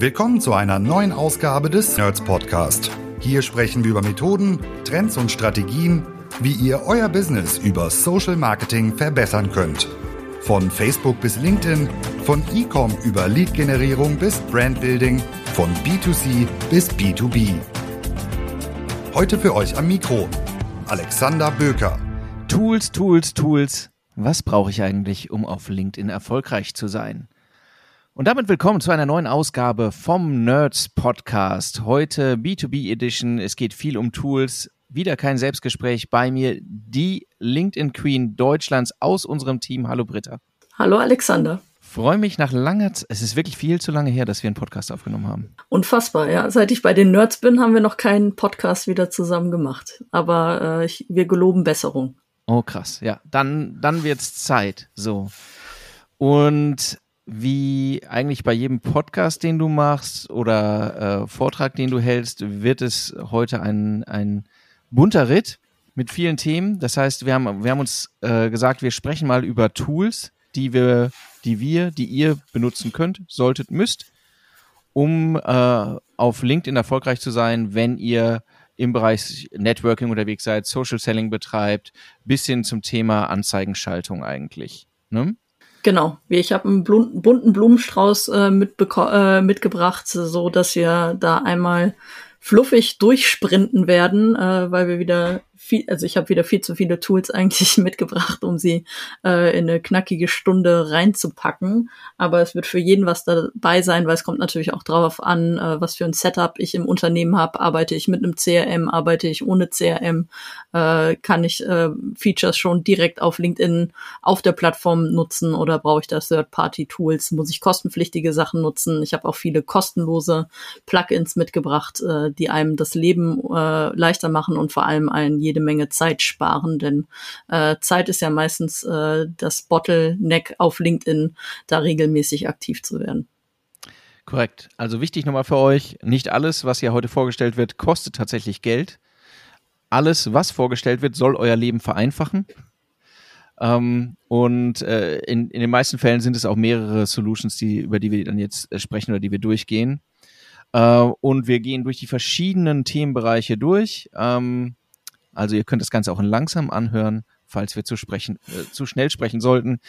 Willkommen zu einer neuen Ausgabe des Nerds Podcast. Hier sprechen wir über Methoden, Trends und Strategien, wie ihr euer Business über Social Marketing verbessern könnt. Von Facebook bis LinkedIn, von E-Com über Lead-Generierung bis Brandbuilding, von B2C bis B2B. Heute für euch am Mikro Alexander Böker. Tools, Tools, Tools. Was brauche ich eigentlich, um auf LinkedIn erfolgreich zu sein? Und damit willkommen zu einer neuen Ausgabe vom Nerds Podcast. Heute B2B Edition. Es geht viel um Tools. Wieder kein Selbstgespräch bei mir. Die LinkedIn Queen Deutschlands aus unserem Team. Hallo Britta. Hallo Alexander. Freue mich nach langer Zeit. Es ist wirklich viel zu lange her, dass wir einen Podcast aufgenommen haben. Unfassbar, ja. Seit ich bei den Nerds bin, haben wir noch keinen Podcast wieder zusammen gemacht. Aber äh, ich, wir geloben Besserung. Oh, krass. Ja, dann, dann wird's Zeit. So. Und wie eigentlich bei jedem Podcast, den du machst oder äh, Vortrag, den du hältst, wird es heute ein, ein bunter Ritt mit vielen Themen. Das heißt, wir haben, wir haben uns äh, gesagt, wir sprechen mal über Tools, die wir, die wir, die ihr benutzen könnt, solltet, müsst, um äh, auf LinkedIn erfolgreich zu sein, wenn ihr im Bereich Networking unterwegs seid, Social Selling betreibt, bis hin zum Thema Anzeigenschaltung eigentlich. Ne? Genau, ich habe einen bunten Blumenstrauß äh, äh, mitgebracht, so dass wir da einmal fluffig durchsprinten werden, äh, weil wir wieder viel, also ich habe wieder viel zu viele Tools eigentlich mitgebracht, um sie äh, in eine knackige Stunde reinzupacken. Aber es wird für jeden was dabei sein, weil es kommt natürlich auch darauf an, äh, was für ein Setup ich im Unternehmen habe. Arbeite ich mit einem CRM, arbeite ich ohne CRM, äh, kann ich äh, Features schon direkt auf LinkedIn auf der Plattform nutzen oder brauche ich da Third-Party-Tools? Muss ich kostenpflichtige Sachen nutzen? Ich habe auch viele kostenlose Plugins mitgebracht, äh, die einem das Leben äh, leichter machen und vor allem einen jede Menge Zeit sparen, denn äh, Zeit ist ja meistens äh, das Bottleneck auf LinkedIn, da regelmäßig aktiv zu werden. Korrekt. Also wichtig nochmal für euch, nicht alles, was hier heute vorgestellt wird, kostet tatsächlich Geld. Alles, was vorgestellt wird, soll euer Leben vereinfachen. Ähm, und äh, in, in den meisten Fällen sind es auch mehrere Solutions, die, über die wir dann jetzt äh, sprechen oder die wir durchgehen. Äh, und wir gehen durch die verschiedenen Themenbereiche durch. Ähm, also ihr könnt das Ganze auch in langsam anhören, falls wir zu sprechen, äh, zu schnell sprechen sollten.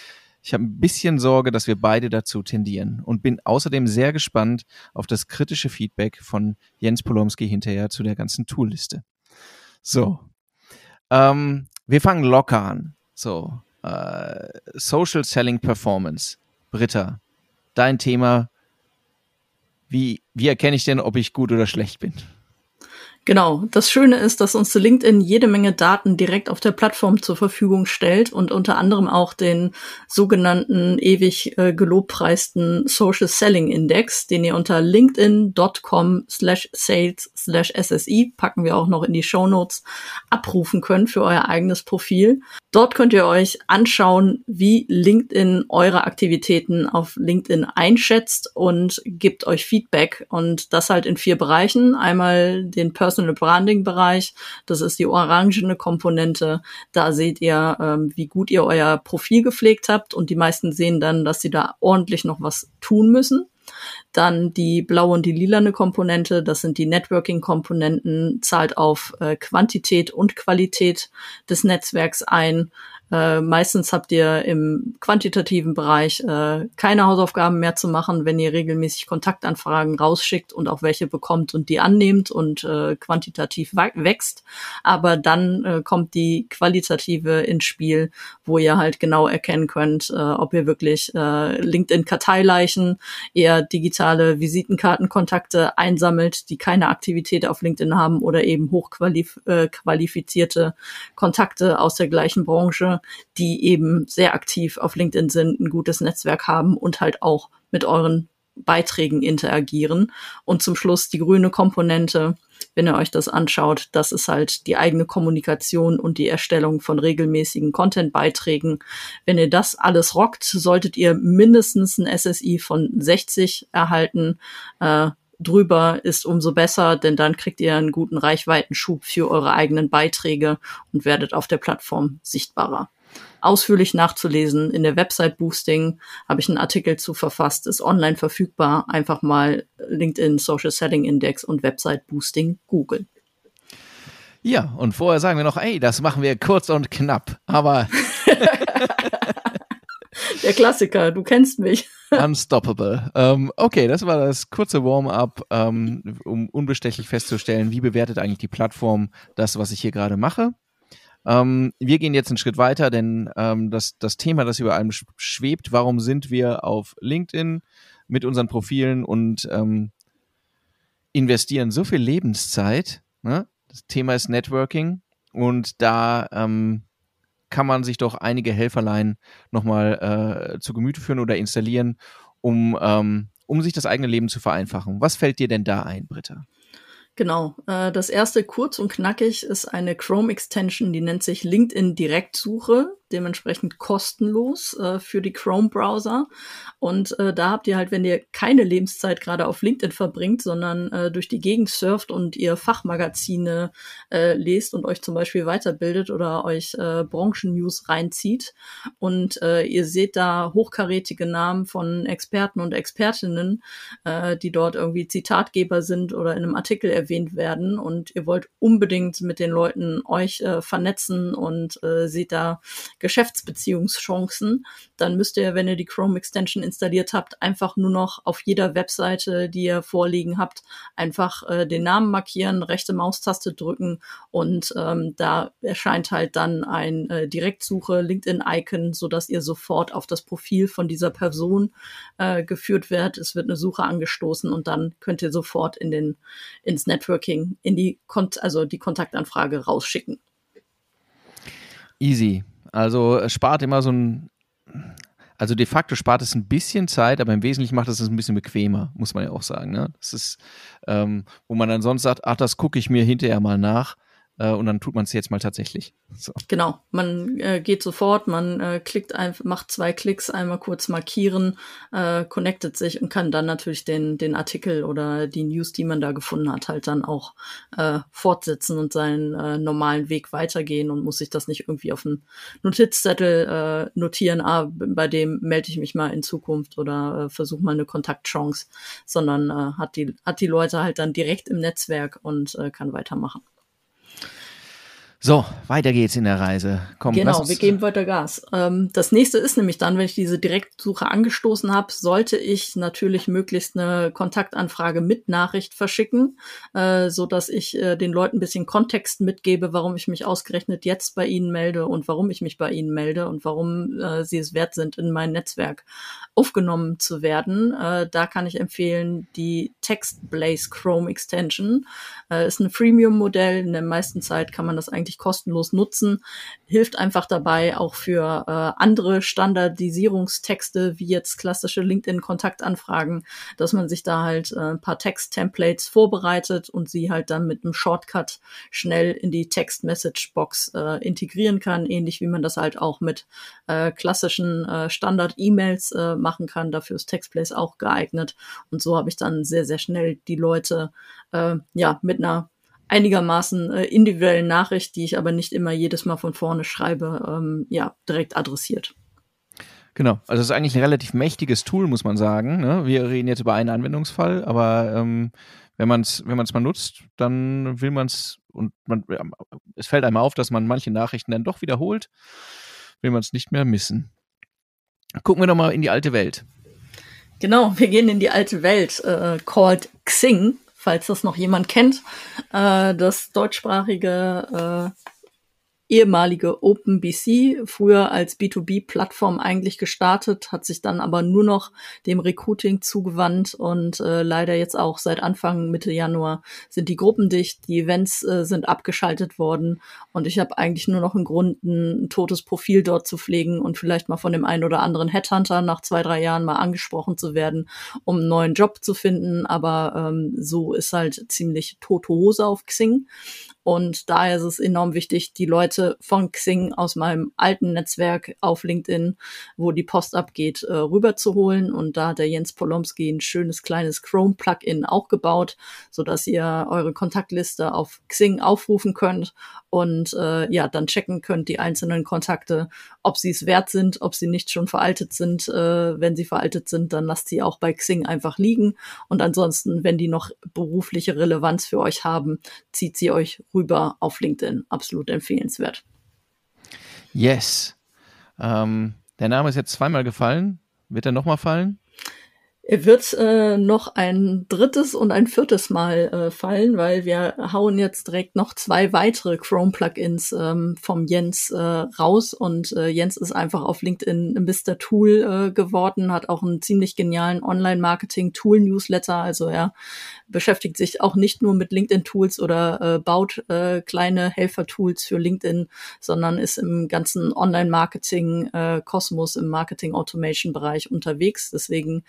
Ich habe ein bisschen Sorge, dass wir beide dazu tendieren und bin außerdem sehr gespannt auf das kritische Feedback von Jens Polomski hinterher zu der ganzen Toolliste. So, ähm, wir fangen locker an. So, äh, Social Selling Performance. Britta, dein Thema. Wie, wie erkenne ich denn, ob ich gut oder schlecht bin? Genau. Das Schöne ist, dass uns LinkedIn jede Menge Daten direkt auf der Plattform zur Verfügung stellt und unter anderem auch den sogenannten ewig äh, gelobpreisten Social Selling Index, den ihr unter linkedin.com slash sales slash SSI, packen wir auch noch in die Show Notes, abrufen könnt für euer eigenes Profil. Dort könnt ihr euch anschauen, wie LinkedIn eure Aktivitäten auf LinkedIn einschätzt und gibt euch Feedback und das halt in vier Bereichen. Einmal den Personal Branding Bereich, das ist die orangene Komponente. Da seht ihr, ähm, wie gut ihr euer Profil gepflegt habt und die meisten sehen dann, dass sie da ordentlich noch was tun müssen. Dann die blaue und die lilane Komponente, das sind die Networking-Komponenten, zahlt auf äh, Quantität und Qualität des Netzwerks ein. Äh, meistens habt ihr im quantitativen Bereich äh, keine Hausaufgaben mehr zu machen, wenn ihr regelmäßig Kontaktanfragen rausschickt und auch welche bekommt und die annehmt und äh, quantitativ wächst. Aber dann äh, kommt die qualitative ins Spiel, wo ihr halt genau erkennen könnt, äh, ob ihr wirklich äh, LinkedIn-Karteileichen, eher digitale Visitenkartenkontakte einsammelt, die keine Aktivität auf LinkedIn haben oder eben hochqualifizierte äh, Kontakte aus der gleichen Branche die eben sehr aktiv auf LinkedIn sind, ein gutes Netzwerk haben und halt auch mit euren Beiträgen interagieren. Und zum Schluss die grüne Komponente, wenn ihr euch das anschaut, das ist halt die eigene Kommunikation und die Erstellung von regelmäßigen Content-Beiträgen. Wenn ihr das alles rockt, solltet ihr mindestens ein SSI von 60 erhalten. Äh, drüber ist umso besser, denn dann kriegt ihr einen guten Reichweitenschub für eure eigenen Beiträge und werdet auf der Plattform sichtbarer. ausführlich nachzulesen. In der Website Boosting habe ich einen Artikel zu verfasst, ist online verfügbar. Einfach mal LinkedIn Social Setting Index und Website Boosting googeln. Ja, und vorher sagen wir noch, ey, das machen wir kurz und knapp. Aber Der Klassiker, du kennst mich. Unstoppable. Ähm, okay, das war das kurze Warm-up, ähm, um unbestechlich festzustellen, wie bewertet eigentlich die Plattform das, was ich hier gerade mache. Ähm, wir gehen jetzt einen Schritt weiter, denn ähm, das, das Thema, das über allem schwebt, warum sind wir auf LinkedIn mit unseren Profilen und ähm, investieren so viel Lebenszeit. Ne? Das Thema ist Networking und da ähm, kann man sich doch einige Helferlein nochmal äh, zu Gemüte führen oder installieren, um, ähm, um sich das eigene Leben zu vereinfachen. Was fällt dir denn da ein, Britta? Genau. Äh, das erste kurz und knackig ist eine Chrome-Extension, die nennt sich LinkedIn Direktsuche dementsprechend kostenlos äh, für die Chrome-Browser. Und äh, da habt ihr halt, wenn ihr keine Lebenszeit gerade auf LinkedIn verbringt, sondern äh, durch die Gegend surft und ihr Fachmagazine äh, lest und euch zum Beispiel weiterbildet oder euch äh, Branchen-News reinzieht und äh, ihr seht da hochkarätige Namen von Experten und Expertinnen, äh, die dort irgendwie Zitatgeber sind oder in einem Artikel erwähnt werden und ihr wollt unbedingt mit den Leuten euch äh, vernetzen und äh, seht da Geschäftsbeziehungschancen, dann müsst ihr, wenn ihr die Chrome Extension installiert habt, einfach nur noch auf jeder Webseite, die ihr vorliegen habt, einfach äh, den Namen markieren, rechte Maustaste drücken und ähm, da erscheint halt dann ein äh, Direktsuche LinkedIn-Icon, so dass ihr sofort auf das Profil von dieser Person äh, geführt werdet. Es wird eine Suche angestoßen und dann könnt ihr sofort in den ins Networking in die Kont also die Kontaktanfrage rausschicken. Easy. Also es spart immer so ein, also de facto spart es ein bisschen Zeit, aber im Wesentlichen macht es es ein bisschen bequemer, muss man ja auch sagen. Ne? Das ist, ähm, wo man dann sonst sagt, ach, das gucke ich mir hinterher mal nach äh, und dann tut man es jetzt mal tatsächlich. So. Genau, man äh, geht sofort, man äh, klickt einfach, macht zwei Klicks, einmal kurz markieren, äh, connectet sich und kann dann natürlich den, den Artikel oder die News, die man da gefunden hat, halt dann auch äh, fortsetzen und seinen äh, normalen Weg weitergehen und muss sich das nicht irgendwie auf einen Notizzettel äh, notieren, ah, bei dem melde ich mich mal in Zukunft oder äh, versuche mal eine Kontaktchance, sondern äh, hat, die, hat die Leute halt dann direkt im Netzwerk und äh, kann weitermachen. So, weiter geht's in der Reise. Komm, genau, wir geben weiter Gas. Ähm, das nächste ist nämlich dann, wenn ich diese Direktsuche angestoßen habe, sollte ich natürlich möglichst eine Kontaktanfrage mit Nachricht verschicken, äh, so dass ich äh, den Leuten ein bisschen Kontext mitgebe, warum ich mich ausgerechnet jetzt bei ihnen melde und warum ich mich bei ihnen melde und warum äh, sie es wert sind, in mein Netzwerk aufgenommen zu werden. Äh, da kann ich empfehlen die Text Blaze Chrome Extension. Äh, ist ein Freemium-Modell. In der meisten Zeit kann man das eigentlich kostenlos nutzen. Hilft einfach dabei auch für äh, andere Standardisierungstexte, wie jetzt klassische LinkedIn-Kontaktanfragen, dass man sich da halt äh, ein paar Text-Templates vorbereitet und sie halt dann mit einem Shortcut schnell in die Text-Message-Box äh, integrieren kann, ähnlich wie man das halt auch mit äh, klassischen äh, Standard-E-Mails äh, machen kann. Dafür ist Textplace auch geeignet. Und so habe ich dann sehr, sehr schnell die Leute äh, ja mit einer einigermaßen äh, individuellen Nachricht, die ich aber nicht immer jedes Mal von vorne schreibe, ähm, ja, direkt adressiert. Genau, also es ist eigentlich ein relativ mächtiges Tool, muss man sagen. Ne? Wir reden jetzt über einen Anwendungsfall, aber ähm, wenn man es wenn man's mal nutzt, dann will man es und man, es fällt einem auf, dass man manche Nachrichten dann doch wiederholt, will man es nicht mehr missen. Gucken wir doch mal in die alte Welt. Genau, wir gehen in die alte Welt, äh, called Xing falls das noch jemand kennt, äh, das deutschsprachige äh, ehemalige OpenBC, früher als B2B-Plattform eigentlich gestartet, hat sich dann aber nur noch dem Recruiting zugewandt und äh, leider jetzt auch seit Anfang Mitte Januar sind die Gruppen dicht, die Events äh, sind abgeschaltet worden und ich habe eigentlich nur noch einen Grund, ein, ein totes Profil dort zu pflegen und vielleicht mal von dem einen oder anderen Headhunter nach zwei, drei Jahren mal angesprochen zu werden, um einen neuen Job zu finden, aber ähm, so ist halt ziemlich tote Hose auf Xing und daher ist es enorm wichtig, die Leute von Xing aus meinem alten Netzwerk auf LinkedIn, wo die Post abgeht, äh, rüberzuholen. Und da hat der Jens Polomski ein schönes kleines Chrome-Plugin auch gebaut, so dass ihr eure Kontaktliste auf Xing aufrufen könnt und äh, ja, dann checken könnt die einzelnen Kontakte, ob sie es wert sind, ob sie nicht schon veraltet sind. Äh, wenn sie veraltet sind, dann lasst sie auch bei Xing einfach liegen und ansonsten, wenn die noch berufliche Relevanz für euch haben, zieht sie euch rüber auf LinkedIn. Absolut empfehlenswert. Yes. Ähm, der Name ist jetzt zweimal gefallen. Wird er nochmal fallen? Er wird äh, noch ein drittes und ein viertes Mal äh, fallen, weil wir hauen jetzt direkt noch zwei weitere Chrome-Plugins ähm, vom Jens äh, raus. Und äh, Jens ist einfach auf LinkedIn Mr. Tool äh, geworden, hat auch einen ziemlich genialen Online-Marketing-Tool-Newsletter. Also er beschäftigt sich auch nicht nur mit LinkedIn-Tools oder äh, baut äh, kleine Helfer-Tools für LinkedIn, sondern ist im ganzen Online-Marketing-Kosmos, äh, im Marketing-Automation-Bereich unterwegs. Deswegen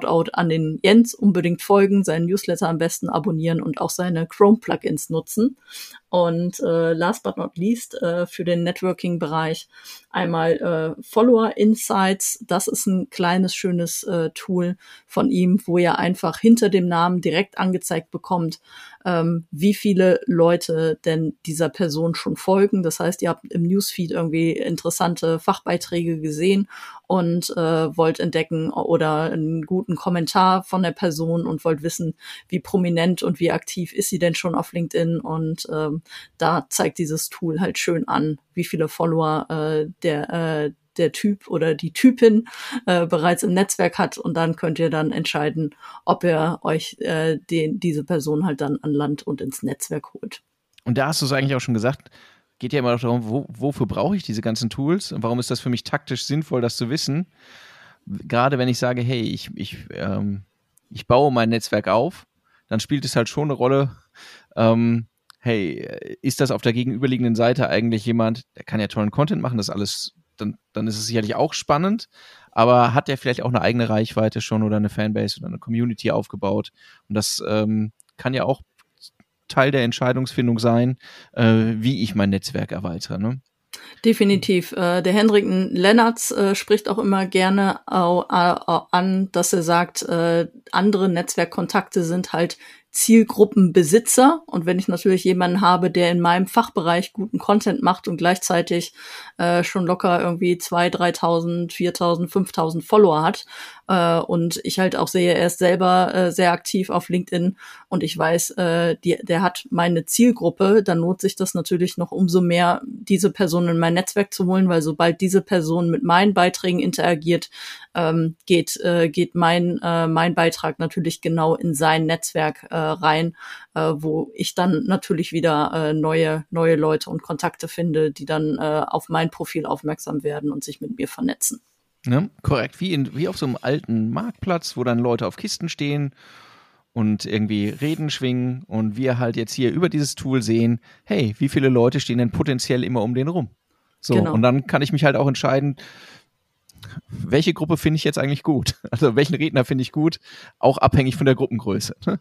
Shoutout an den Jens, unbedingt folgen, seinen Newsletter am besten abonnieren und auch seine Chrome-Plugins nutzen. Und äh, last but not least äh, für den Networking-Bereich einmal äh, Follower Insights. Das ist ein kleines, schönes äh, Tool von ihm, wo ihr einfach hinter dem Namen direkt angezeigt bekommt, ähm, wie viele Leute denn dieser Person schon folgen. Das heißt, ihr habt im Newsfeed irgendwie interessante Fachbeiträge gesehen und äh, wollt entdecken oder einen guten Kommentar von der Person und wollt wissen, wie prominent und wie aktiv ist sie denn schon auf LinkedIn. Und ähm, da zeigt dieses Tool halt schön an, wie viele Follower äh, der äh, der Typ oder die Typin äh, bereits im Netzwerk hat und dann könnt ihr dann entscheiden, ob ihr euch äh, den, diese Person halt dann an Land und ins Netzwerk holt. Und da hast du es eigentlich auch schon gesagt, geht ja immer darum, wo, wofür brauche ich diese ganzen Tools und warum ist das für mich taktisch sinnvoll, das zu wissen. Gerade wenn ich sage, hey, ich, ich, ähm, ich baue mein Netzwerk auf, dann spielt es halt schon eine Rolle, ähm, hey, ist das auf der gegenüberliegenden Seite eigentlich jemand, der kann ja tollen Content machen, das alles dann, dann ist es sicherlich auch spannend. Aber hat der vielleicht auch eine eigene Reichweite schon oder eine Fanbase oder eine Community aufgebaut? Und das ähm, kann ja auch Teil der Entscheidungsfindung sein, äh, wie ich mein Netzwerk erweitere. Ne? Definitiv. Äh, der Hendrik Lennartz äh, spricht auch immer gerne au, au, an, dass er sagt, äh, andere Netzwerkkontakte sind halt Zielgruppenbesitzer. Und wenn ich natürlich jemanden habe, der in meinem Fachbereich guten Content macht und gleichzeitig äh, schon locker irgendwie zwei, 3.000, 4.000, 5.000 Follower hat äh, und ich halt auch sehe, er ist selber äh, sehr aktiv auf LinkedIn und ich weiß, äh, die, der hat meine Zielgruppe, dann lohnt sich das natürlich noch umso mehr, diese Person in mein Netzwerk zu holen, weil sobald diese Person mit meinen Beiträgen interagiert, ähm, geht, äh, geht mein, äh, mein Beitrag natürlich genau in sein Netzwerk äh, rein, äh, wo ich dann natürlich wieder äh, neue, neue Leute und Kontakte finde, die dann äh, auf mein Profil aufmerksam werden und sich mit mir vernetzen. Ne? Korrekt, wie, in, wie auf so einem alten Marktplatz, wo dann Leute auf Kisten stehen und irgendwie Reden schwingen und wir halt jetzt hier über dieses Tool sehen, hey, wie viele Leute stehen denn potenziell immer um den rum? So, genau. und dann kann ich mich halt auch entscheiden, welche Gruppe finde ich jetzt eigentlich gut? Also welchen Redner finde ich gut? Auch abhängig von der Gruppengröße. Ne?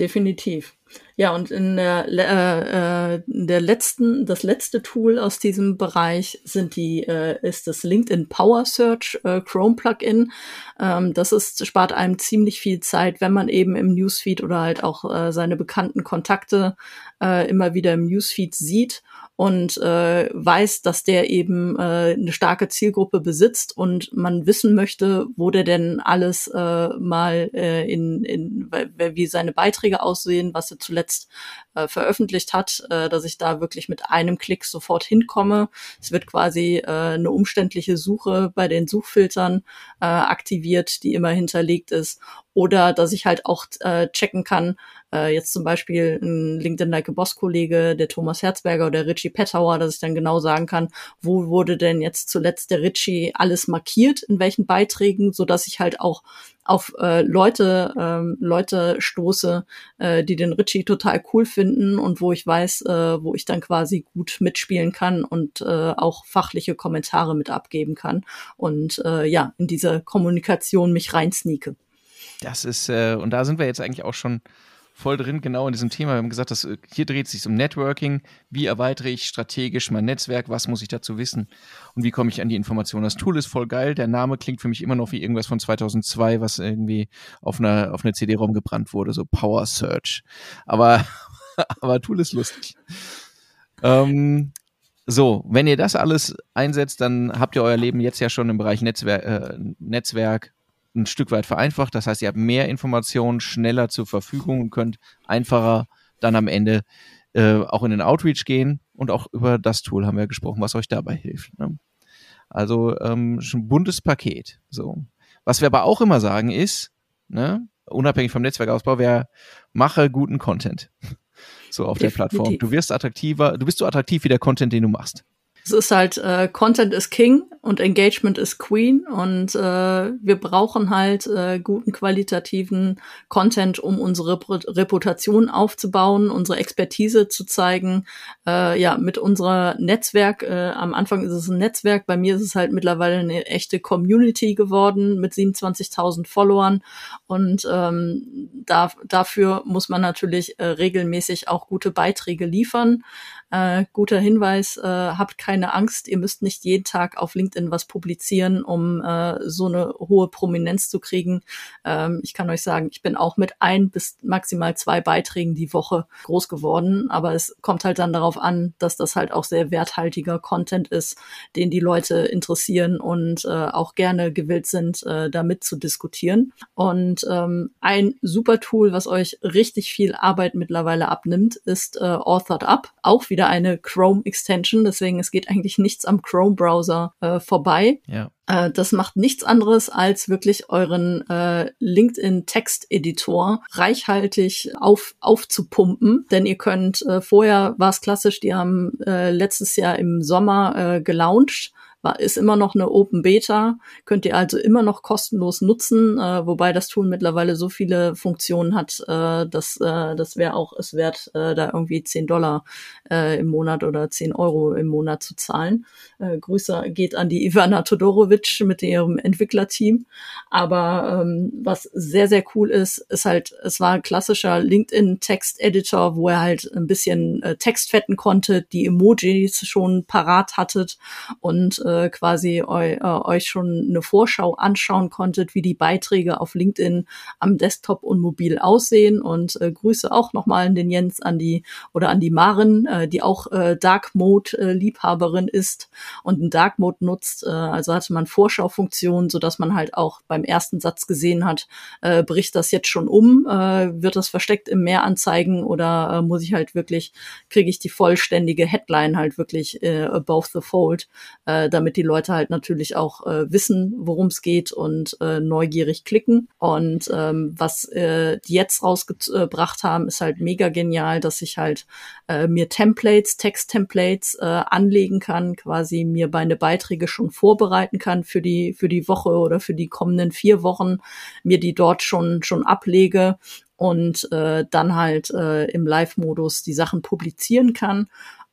Definitiv. Ja, und in der, äh, äh, der letzten, das letzte Tool aus diesem Bereich sind die, äh, ist das LinkedIn Power Search äh, Chrome Plugin. Ähm, das ist, spart einem ziemlich viel Zeit, wenn man eben im Newsfeed oder halt auch äh, seine bekannten Kontakte äh, immer wieder im Newsfeed sieht und äh, weiß, dass der eben äh, eine starke Zielgruppe besitzt und man wissen möchte, wo der denn alles äh, mal äh, in, in wie seine Beiträge aussehen, was er zuletzt äh, veröffentlicht hat, äh, dass ich da wirklich mit einem Klick sofort hinkomme. Es wird quasi äh, eine umständliche Suche bei den Suchfiltern äh, aktiviert, die immer hinterlegt ist oder dass ich halt auch äh, checken kann, äh, jetzt zum Beispiel ein LinkedIn Like a Boss Kollege, der Thomas Herzberger oder Richie Pettauer, dass ich dann genau sagen kann, wo wurde denn jetzt zuletzt der Richie alles markiert, in welchen Beiträgen, so dass ich halt auch auf äh, Leute ähm, Leute stoße, äh, die den Richie total cool finden und wo ich weiß, äh, wo ich dann quasi gut mitspielen kann und äh, auch fachliche Kommentare mit abgeben kann und äh, ja in diese Kommunikation mich reinsneake. Das ist, äh, und da sind wir jetzt eigentlich auch schon voll drin, genau in diesem Thema. Wir haben gesagt, dass, äh, hier dreht es sich um Networking. Wie erweitere ich strategisch mein Netzwerk? Was muss ich dazu wissen? Und wie komme ich an die Informationen? Das Tool ist voll geil. Der Name klingt für mich immer noch wie irgendwas von 2002, was irgendwie auf einer, auf einer CD-ROM gebrannt wurde, so Power Search. Aber, aber Tool ist lustig. ähm, so, wenn ihr das alles einsetzt, dann habt ihr euer Leben jetzt ja schon im Bereich Netzwer äh, Netzwerk ein Stück weit vereinfacht. Das heißt, ihr habt mehr Informationen schneller zur Verfügung und könnt einfacher dann am Ende äh, auch in den Outreach gehen. Und auch über das Tool haben wir gesprochen, was euch dabei hilft. Ne? Also ähm, schon ein buntes Paket. So. Was wir aber auch immer sagen ist, ne, unabhängig vom Netzwerkausbau, wer mache guten Content. So auf Definitiv. der Plattform. Du wirst attraktiver, du bist so attraktiv wie der Content, den du machst. Es ist halt, äh, Content is King und Engagement is Queen und äh, wir brauchen halt äh, guten qualitativen Content, um unsere Reputation aufzubauen, unsere Expertise zu zeigen. Äh, ja, mit unserer Netzwerk, äh, am Anfang ist es ein Netzwerk, bei mir ist es halt mittlerweile eine echte Community geworden mit 27.000 Followern und ähm, da, dafür muss man natürlich äh, regelmäßig auch gute Beiträge liefern. Äh, guter Hinweis, äh, habt keine Angst, ihr müsst nicht jeden Tag auf LinkedIn was publizieren, um äh, so eine hohe Prominenz zu kriegen. Ähm, ich kann euch sagen, ich bin auch mit ein bis maximal zwei Beiträgen die Woche groß geworden, aber es kommt halt dann darauf an, dass das halt auch sehr werthaltiger Content ist, den die Leute interessieren und äh, auch gerne gewillt sind, äh, damit zu diskutieren. Und ähm, ein super Tool, was euch richtig viel Arbeit mittlerweile abnimmt, ist äh, Authored Up. Auch wieder eine Chrome-Extension, deswegen es geht eigentlich nichts am Chrome-Browser äh, vorbei. Ja. Äh, das macht nichts anderes, als wirklich euren äh, LinkedIn-Texteditor reichhaltig auf, aufzupumpen. Denn ihr könnt, äh, vorher war es klassisch, die haben äh, letztes Jahr im Sommer äh, gelauncht war, ist immer noch eine Open Beta, könnt ihr also immer noch kostenlos nutzen, äh, wobei das Tool mittlerweile so viele Funktionen hat, äh, dass äh, das wäre auch es wert, äh, da irgendwie 10 Dollar äh, im Monat oder 10 Euro im Monat zu zahlen. Äh, Grüße geht an die Ivana Todorovic mit ihrem Entwicklerteam. Aber ähm, was sehr, sehr cool ist, ist halt, es war ein klassischer LinkedIn-Text-Editor, wo er halt ein bisschen äh, Text fetten konnte, die Emojis schon parat hattet und äh, quasi eu, äh, euch schon eine Vorschau anschauen konntet, wie die Beiträge auf LinkedIn am Desktop und mobil aussehen. Und äh, Grüße auch nochmal an den Jens, an die oder an die Maren, äh, die auch äh, Dark Mode äh, Liebhaberin ist und einen Dark Mode nutzt. Äh, also hatte man Vorschaufunktionen, so dass man halt auch beim ersten Satz gesehen hat, äh, bricht das jetzt schon um, äh, wird das versteckt im Meer anzeigen oder äh, muss ich halt wirklich, kriege ich die vollständige Headline halt wirklich äh, above the fold, äh, damit die Leute halt natürlich auch äh, wissen, worum es geht und äh, neugierig klicken. Und ähm, was äh, die jetzt rausgebracht haben, ist halt mega genial, dass ich halt äh, mir Templates, Text-Templates äh, anlegen kann, quasi mir meine Beiträge schon vorbereiten kann für die für die Woche oder für die kommenden vier Wochen, mir die dort schon schon ablege und äh, dann halt äh, im Live-Modus die Sachen publizieren kann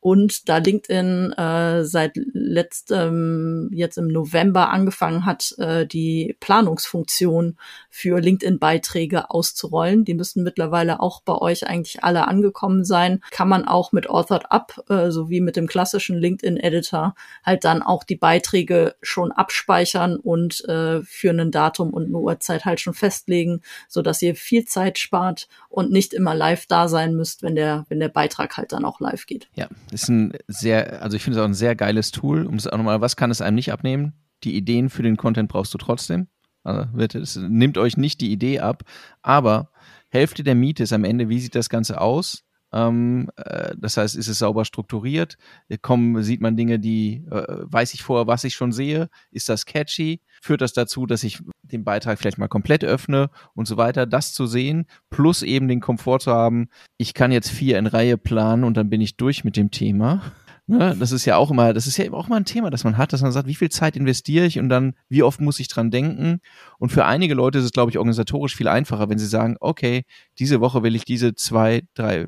und da LinkedIn äh, seit letztem, jetzt im November angefangen hat, äh, die Planungsfunktion für LinkedIn-Beiträge auszurollen, die müssen mittlerweile auch bei euch eigentlich alle angekommen sein, kann man auch mit Authored Up äh, sowie mit dem klassischen LinkedIn-Editor halt dann auch die Beiträge schon abspeichern und äh, für ein Datum und eine Uhrzeit halt schon festlegen, so dass ihr viel Zeit spart und nicht immer live da sein müsst, wenn der, wenn der Beitrag halt dann auch live geht. Ja, ist ein sehr, also ich finde es auch ein sehr geiles Tool. Um es auch nochmal, was kann es einem nicht abnehmen? Die Ideen für den Content brauchst du trotzdem. Also wird, es nimmt euch nicht die Idee ab, aber Hälfte der Miete ist am Ende, wie sieht das Ganze aus? Ähm, äh, das heißt, ist es sauber strukturiert? Kommen, sieht man Dinge, die äh, weiß ich vorher, was ich schon sehe? Ist das catchy? Führt das dazu, dass ich den Beitrag vielleicht mal komplett öffne und so weiter? Das zu sehen, plus eben den Komfort zu haben, ich kann jetzt vier in Reihe planen und dann bin ich durch mit dem Thema. Ne, das ist ja auch immer, das ist ja auch immer ein Thema, das man hat, dass man sagt, wie viel Zeit investiere ich und dann, wie oft muss ich dran denken? Und für einige Leute ist es, glaube ich, organisatorisch viel einfacher, wenn sie sagen, okay, diese Woche will ich diese zwei, drei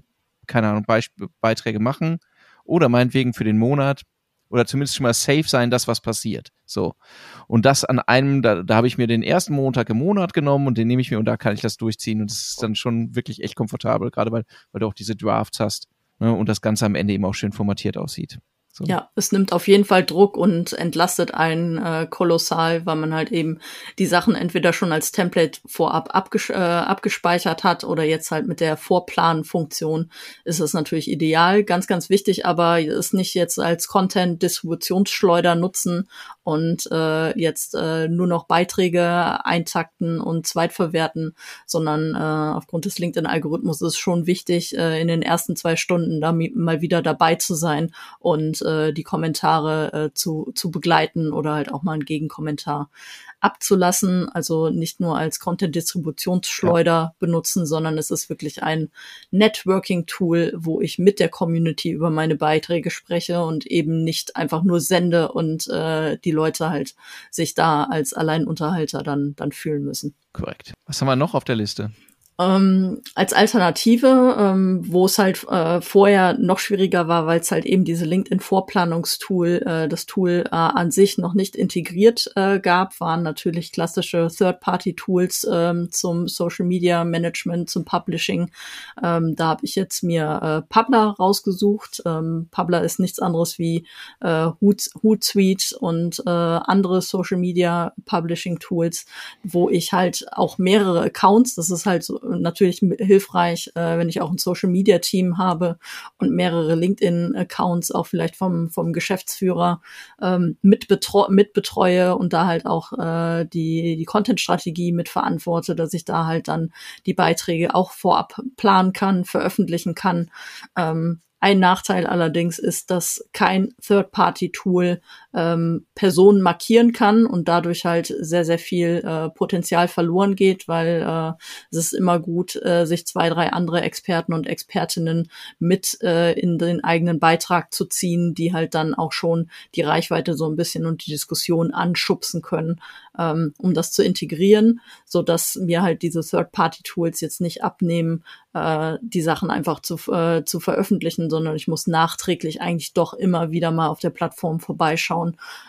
keine Ahnung, Beisp Beiträge machen oder meinetwegen für den Monat oder zumindest schon mal safe sein, dass was passiert. So. Und das an einem, da, da habe ich mir den ersten Montag im Monat genommen und den nehme ich mir und da kann ich das durchziehen und das ist dann schon wirklich echt komfortabel, gerade weil, weil du auch diese Drafts hast ne, und das Ganze am Ende eben auch schön formatiert aussieht. So. Ja, es nimmt auf jeden Fall Druck und entlastet einen äh, kolossal, weil man halt eben die Sachen entweder schon als Template vorab abges äh, abgespeichert hat oder jetzt halt mit der Vorplan-Funktion ist es natürlich ideal. Ganz, ganz wichtig, aber es nicht jetzt als Content-Distributionsschleuder nutzen und äh, jetzt äh, nur noch Beiträge eintakten und zweitverwerten, sondern äh, aufgrund des LinkedIn-Algorithmus ist es schon wichtig, äh, in den ersten zwei Stunden da mal wieder dabei zu sein und äh, die Kommentare äh, zu, zu begleiten oder halt auch mal einen Gegenkommentar abzulassen. Also nicht nur als Content-Distributionsschleuder ja. benutzen, sondern es ist wirklich ein Networking-Tool, wo ich mit der Community über meine Beiträge spreche und eben nicht einfach nur sende und äh, die Leute halt sich da als Alleinunterhalter dann, dann fühlen müssen. Korrekt. Was haben wir noch auf der Liste? Ähm, als Alternative, ähm, wo es halt äh, vorher noch schwieriger war, weil es halt eben diese LinkedIn-Vorplanungstool, äh, das Tool äh, an sich noch nicht integriert äh, gab, waren natürlich klassische Third-Party-Tools ähm, zum Social Media Management, zum Publishing. Ähm, da habe ich jetzt mir äh, Publer rausgesucht. Ähm, Publer ist nichts anderes wie äh, Hoot, Hootsuite und äh, andere Social Media Publishing Tools, wo ich halt auch mehrere Accounts, das ist halt so natürlich hilfreich, äh, wenn ich auch ein Social Media Team habe und mehrere LinkedIn Accounts auch vielleicht vom, vom Geschäftsführer ähm, mitbetreue, und da halt auch äh, die, die Content-Strategie mitverantworte, dass ich da halt dann die Beiträge auch vorab planen kann, veröffentlichen kann. Ähm, ein Nachteil allerdings ist, dass kein Third-Party-Tool ähm, Personen markieren kann und dadurch halt sehr, sehr viel äh, Potenzial verloren geht, weil äh, es ist immer gut, äh, sich zwei, drei andere Experten und Expertinnen mit äh, in den eigenen Beitrag zu ziehen, die halt dann auch schon die Reichweite so ein bisschen und die Diskussion anschubsen können, ähm, um das zu integrieren, so dass mir halt diese Third-Party-Tools jetzt nicht abnehmen, äh, die Sachen einfach zu, äh, zu veröffentlichen, sondern ich muss nachträglich eigentlich doch immer wieder mal auf der Plattform vorbeischauen,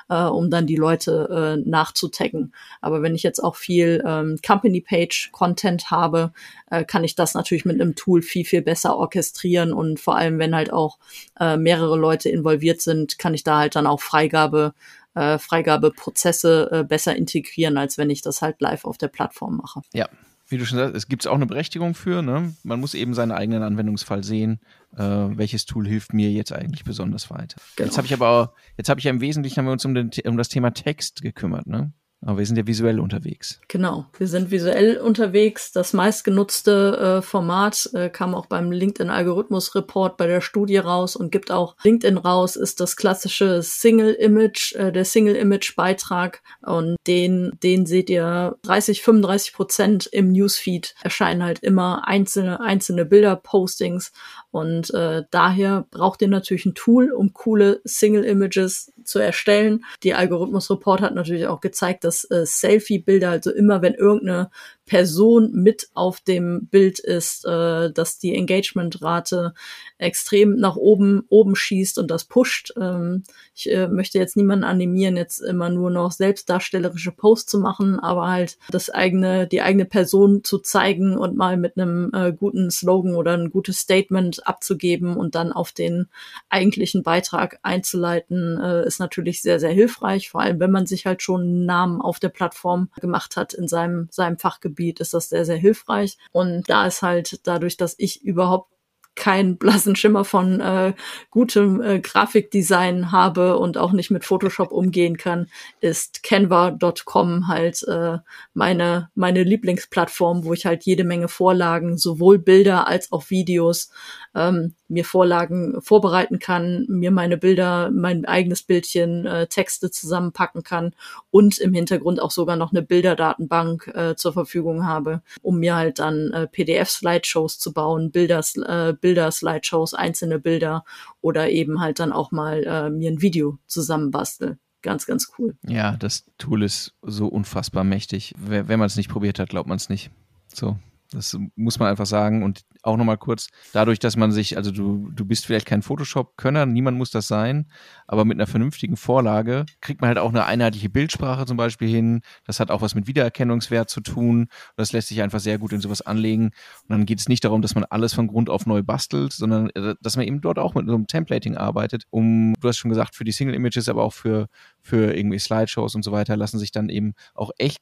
äh, um dann die Leute äh, nachzutaggen. Aber wenn ich jetzt auch viel ähm, Company-Page-Content habe, äh, kann ich das natürlich mit einem Tool viel, viel besser orchestrieren und vor allem, wenn halt auch äh, mehrere Leute involviert sind, kann ich da halt dann auch Freigabe äh, Freigabeprozesse äh, besser integrieren, als wenn ich das halt live auf der Plattform mache. Ja, wie du schon sagst, es gibt auch eine Berechtigung für. Ne? Man muss eben seinen eigenen Anwendungsfall sehen, äh, welches Tool hilft mir jetzt eigentlich besonders weiter. Genau. Jetzt habe ich aber, jetzt habe ich ja im Wesentlichen haben wir uns um, den, um das Thema Text gekümmert. Ne? Aber wir sind ja visuell unterwegs. Genau, wir sind visuell unterwegs. Das meistgenutzte äh, Format äh, kam auch beim LinkedIn Algorithmus Report bei der Studie raus und gibt auch LinkedIn raus, ist das klassische Single Image, äh, der Single Image Beitrag. Und den, den seht ihr 30, 35 Prozent im Newsfeed erscheinen halt immer einzelne, einzelne Bilder-Postings. Und äh, daher braucht ihr natürlich ein Tool, um coole Single Images zu erstellen. Die Algorithmus Report hat natürlich auch gezeigt, dass äh, Selfie-Bilder, also immer wenn irgendeine Person mit auf dem Bild ist, äh, dass die Engagementrate extrem nach oben oben schießt und das pusht. Ähm, ich äh, möchte jetzt niemanden animieren, jetzt immer nur noch selbstdarstellerische Posts zu machen, aber halt das eigene, die eigene Person zu zeigen und mal mit einem äh, guten Slogan oder ein gutes Statement abzugeben und dann auf den eigentlichen Beitrag einzuleiten, äh, ist natürlich sehr, sehr hilfreich, vor allem wenn man sich halt schon einen Namen auf der Plattform gemacht hat in seinem, seinem Fachgebiet Gebiet ist das sehr, sehr hilfreich. Und da ist halt dadurch, dass ich überhaupt keinen blassen Schimmer von äh, gutem äh, Grafikdesign habe und auch nicht mit Photoshop umgehen kann, ist Canva.com halt äh, meine meine Lieblingsplattform, wo ich halt jede Menge Vorlagen, sowohl Bilder als auch Videos ähm, mir Vorlagen vorbereiten kann, mir meine Bilder, mein eigenes Bildchen, äh, Texte zusammenpacken kann und im Hintergrund auch sogar noch eine Bilderdatenbank äh, zur Verfügung habe, um mir halt dann äh, PDF-Slideshows zu bauen, Bilder, äh, Bilder-Slideshows, einzelne Bilder oder eben halt dann auch mal äh, mir ein Video zusammenbastel ganz, ganz cool. Ja, das Tool ist so unfassbar mächtig. Wenn man es nicht probiert hat, glaubt man es nicht. So, das muss man einfach sagen. Und auch nochmal kurz, dadurch, dass man sich, also du, du bist vielleicht kein Photoshop-Könner, niemand muss das sein, aber mit einer vernünftigen Vorlage kriegt man halt auch eine einheitliche Bildsprache zum Beispiel hin. Das hat auch was mit Wiedererkennungswert zu tun. Das lässt sich einfach sehr gut in sowas anlegen. Und dann geht es nicht darum, dass man alles von Grund auf neu bastelt, sondern äh, dass man eben dort auch mit so einem Templating arbeitet, um, du hast schon gesagt, für die Single-Images, aber auch für, für irgendwie Slideshows und so weiter, lassen sich dann eben auch echt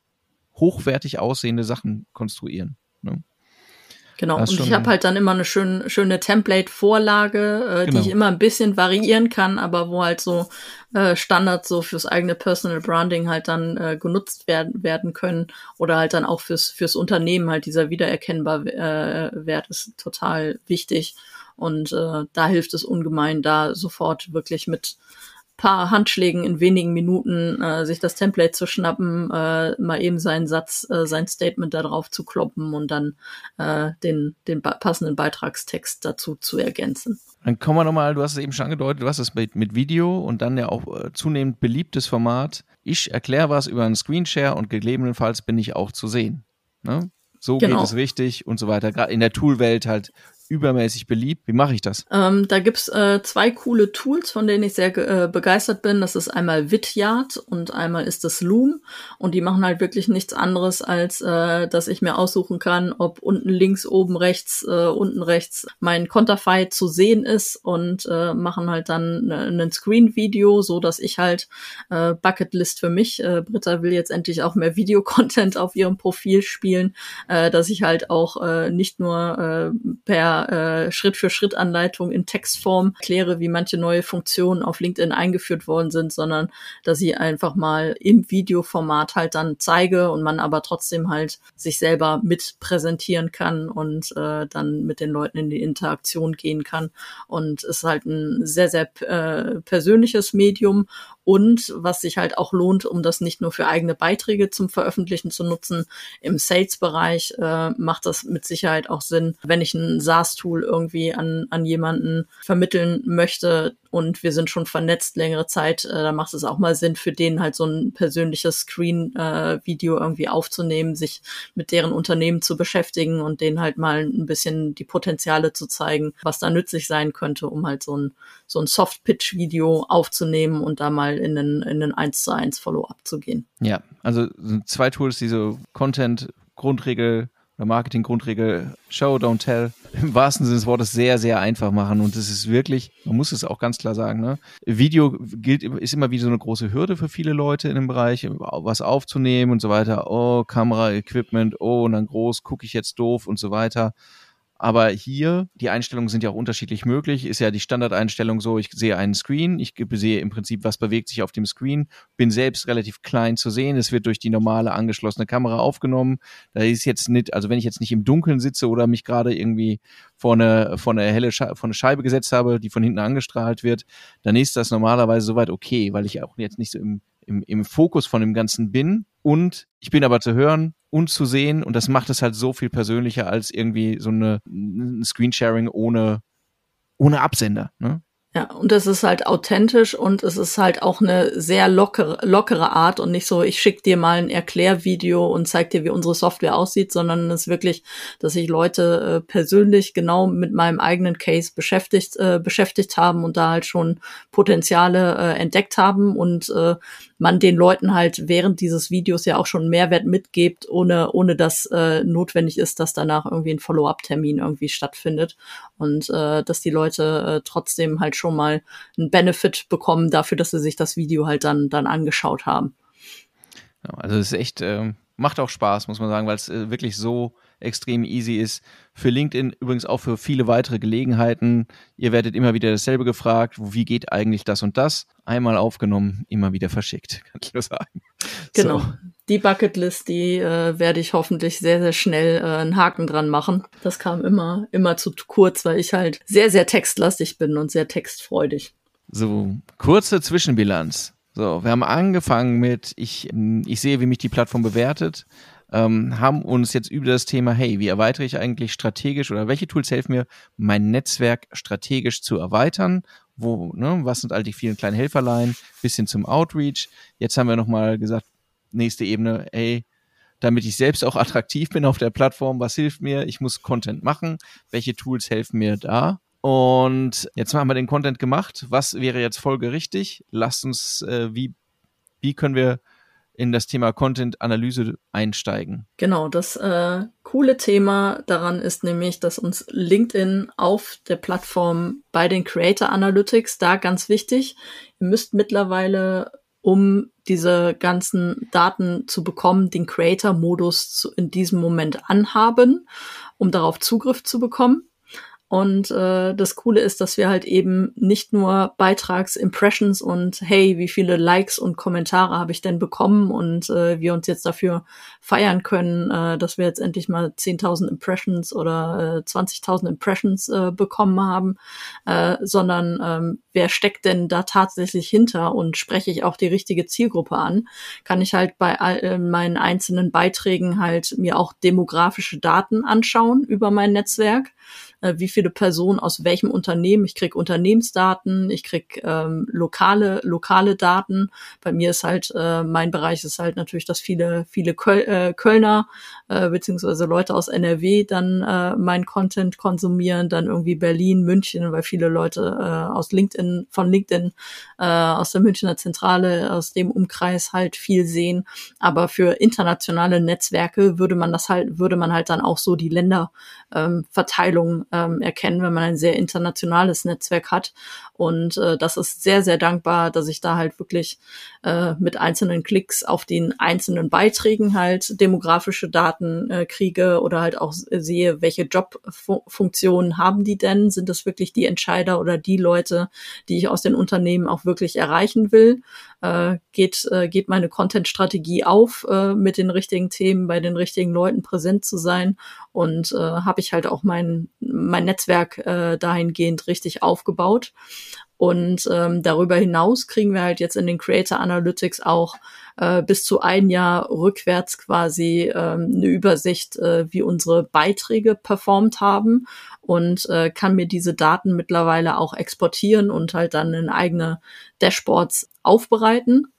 hochwertig aussehende Sachen konstruieren. Ne? Genau, und ich habe halt dann immer eine schön, schöne Template-Vorlage, äh, genau. die ich immer ein bisschen variieren kann, aber wo halt so äh, Standards so fürs eigene Personal Branding halt dann äh, genutzt werden, werden können oder halt dann auch fürs, fürs Unternehmen halt dieser wiedererkennbar äh, Wert ist total wichtig. Und äh, da hilft es ungemein, da sofort wirklich mit paar Handschlägen in wenigen Minuten äh, sich das Template zu schnappen, äh, mal eben seinen Satz, äh, sein Statement da drauf zu kloppen und dann äh, den, den passenden Beitragstext dazu zu ergänzen. Dann kommen wir nochmal, du hast es eben schon angedeutet, du hast es mit, mit Video und dann ja auch äh, zunehmend beliebtes Format. Ich erkläre was über einen Screenshare und gegebenenfalls bin ich auch zu sehen. Ne? So genau. geht es richtig und so weiter. Gerade in der Toolwelt halt übermäßig beliebt. Wie mache ich das? Ähm, da gibt's äh, zwei coole Tools, von denen ich sehr äh, begeistert bin. Das ist einmal Vidyard und einmal ist das Loom. Und die machen halt wirklich nichts anderes, als äh, dass ich mir aussuchen kann, ob unten links, oben rechts, äh, unten rechts mein Konterfei zu sehen ist und äh, machen halt dann ein Screen-Video, so dass ich halt äh, Bucketlist für mich. Britta will jetzt endlich auch mehr Videocontent auf ihrem Profil spielen, dass ich halt auch nicht nur äh, äh, Schritt-für-Schritt-Anleitung in Textform kläre, wie manche neue Funktionen auf LinkedIn eingeführt worden sind, sondern dass ich einfach mal im Videoformat halt dann zeige und man aber trotzdem halt sich selber mit präsentieren kann und äh, dann mit den Leuten in die Interaktion gehen kann. Und es ist halt ein sehr, sehr äh, persönliches Medium und was sich halt auch lohnt, um das nicht nur für eigene Beiträge zum Veröffentlichen zu nutzen, im Sales-Bereich äh, macht das mit Sicherheit auch Sinn, wenn ich ein SaaS-Tool irgendwie an, an jemanden vermitteln möchte, und wir sind schon vernetzt längere Zeit, äh, da macht es auch mal Sinn, für den halt so ein persönliches Screen-Video äh, irgendwie aufzunehmen, sich mit deren Unternehmen zu beschäftigen und denen halt mal ein bisschen die Potenziale zu zeigen, was da nützlich sein könnte, um halt so ein, so ein Soft-Pitch-Video aufzunehmen und da mal in einen, in einen 1 zu 1 Follow-up zu gehen. Ja, also zwei Tools, diese Content-Grundregel oder Marketing-Grundregel Show, don't tell, im wahrsten Sinne des Wortes sehr, sehr einfach machen. Und es ist wirklich, man muss es auch ganz klar sagen, ne? Video gilt, ist immer wie so eine große Hürde für viele Leute in dem Bereich, was aufzunehmen und so weiter. Oh, Kamera, Equipment, oh, und dann groß, gucke ich jetzt doof und so weiter. Aber hier, die Einstellungen sind ja auch unterschiedlich möglich. Ist ja die Standardeinstellung so, ich sehe einen Screen, ich sehe im Prinzip, was bewegt sich auf dem Screen, bin selbst relativ klein zu sehen. Es wird durch die normale angeschlossene Kamera aufgenommen. Da ist jetzt nicht, also wenn ich jetzt nicht im Dunkeln sitze oder mich gerade irgendwie vor eine, vor eine helle Scheibe, vor eine Scheibe gesetzt habe, die von hinten angestrahlt wird, dann ist das normalerweise soweit okay, weil ich auch jetzt nicht so im, im, im Fokus von dem Ganzen bin. Und ich bin aber zu hören, und zu sehen. Und das macht es halt so viel persönlicher als irgendwie so eine ein Screensharing ohne, ohne Absender. Ne? Ja, und es ist halt authentisch und es ist halt auch eine sehr lockere, lockere Art und nicht so, ich schick dir mal ein Erklärvideo und zeig dir, wie unsere Software aussieht, sondern es ist wirklich, dass sich Leute äh, persönlich genau mit meinem eigenen Case beschäftigt, äh, beschäftigt haben und da halt schon Potenziale äh, entdeckt haben und äh, man den Leuten halt während dieses Videos ja auch schon Mehrwert mitgibt, ohne, ohne dass äh, notwendig ist, dass danach irgendwie ein Follow-up-Termin irgendwie stattfindet. Und äh, dass die Leute äh, trotzdem halt schon mal einen Benefit bekommen dafür, dass sie sich das Video halt dann, dann angeschaut haben. Also es ist echt, äh, macht auch Spaß, muss man sagen, weil es äh, wirklich so extrem easy ist. Für LinkedIn übrigens auch für viele weitere Gelegenheiten. Ihr werdet immer wieder dasselbe gefragt, wie geht eigentlich das und das? Einmal aufgenommen, immer wieder verschickt, kann ich nur sagen. Genau. So. Die Bucketlist, die äh, werde ich hoffentlich sehr, sehr schnell äh, einen Haken dran machen. Das kam immer, immer zu kurz, weil ich halt sehr, sehr textlastig bin und sehr textfreudig. So, kurze Zwischenbilanz. So, wir haben angefangen mit, ich, ich sehe, wie mich die Plattform bewertet ähm, haben uns jetzt über das Thema, hey, wie erweitere ich eigentlich strategisch oder welche Tools helfen mir, mein Netzwerk strategisch zu erweitern? Wo, ne, was sind all die vielen kleinen Helferlein bis hin zum Outreach? Jetzt haben wir nochmal gesagt, nächste Ebene, hey, damit ich selbst auch attraktiv bin auf der Plattform. Was hilft mir? Ich muss Content machen. Welche Tools helfen mir da? Und jetzt haben wir den Content gemacht. Was wäre jetzt folgerichtig? Lasst uns, äh, wie, wie können wir in das Thema Content-Analyse einsteigen. Genau, das äh, coole Thema daran ist nämlich, dass uns LinkedIn auf der Plattform bei den Creator Analytics da ganz wichtig, ihr müsst mittlerweile, um diese ganzen Daten zu bekommen, den Creator-Modus in diesem Moment anhaben, um darauf Zugriff zu bekommen. Und äh, das Coole ist, dass wir halt eben nicht nur Beitragsimpressions und hey, wie viele Likes und Kommentare habe ich denn bekommen und äh, wir uns jetzt dafür feiern können, äh, dass wir jetzt endlich mal 10.000 Impressions oder äh, 20.000 Impressions äh, bekommen haben, äh, sondern ähm, wer steckt denn da tatsächlich hinter und spreche ich auch die richtige Zielgruppe an, kann ich halt bei all, äh, meinen einzelnen Beiträgen halt mir auch demografische Daten anschauen über mein Netzwerk äh, wie viele Personen aus welchem Unternehmen. Ich krieg Unternehmensdaten, ich krieg ähm, lokale, lokale Daten. Bei mir ist halt, äh, mein Bereich ist halt natürlich, dass viele, viele Köl äh, Kölner äh, beziehungsweise Leute aus NRW dann äh, mein Content konsumieren, dann irgendwie Berlin, München, weil viele Leute äh, aus LinkedIn, von LinkedIn, äh, aus der Münchner Zentrale, aus dem Umkreis halt viel sehen. Aber für internationale Netzwerke würde man das halt, würde man halt dann auch so die Länderverteilung ähm, ähm, erkennen, wenn man ein sehr internationales Netzwerk hat. Und äh, das ist sehr, sehr dankbar, dass ich da halt wirklich äh, mit einzelnen Klicks auf den einzelnen Beiträgen halt demografische Daten äh, kriege oder halt auch sehe, welche Jobfunktionen haben die denn? Sind das wirklich die Entscheider oder die Leute, die ich aus den Unternehmen auch wirklich erreichen will? Äh, geht, äh, geht meine Content-Strategie auf, äh, mit den richtigen Themen bei den richtigen Leuten präsent zu sein? Und äh, habe ich halt auch mein, mein Netzwerk äh, dahingehend richtig aufgebaut. Und ähm, darüber hinaus kriegen wir halt jetzt in den Creator Analytics auch äh, bis zu ein Jahr rückwärts quasi ähm, eine Übersicht, äh, wie unsere Beiträge performt haben und äh, kann mir diese Daten mittlerweile auch exportieren und halt dann in eigene Dashboards aufbereiten.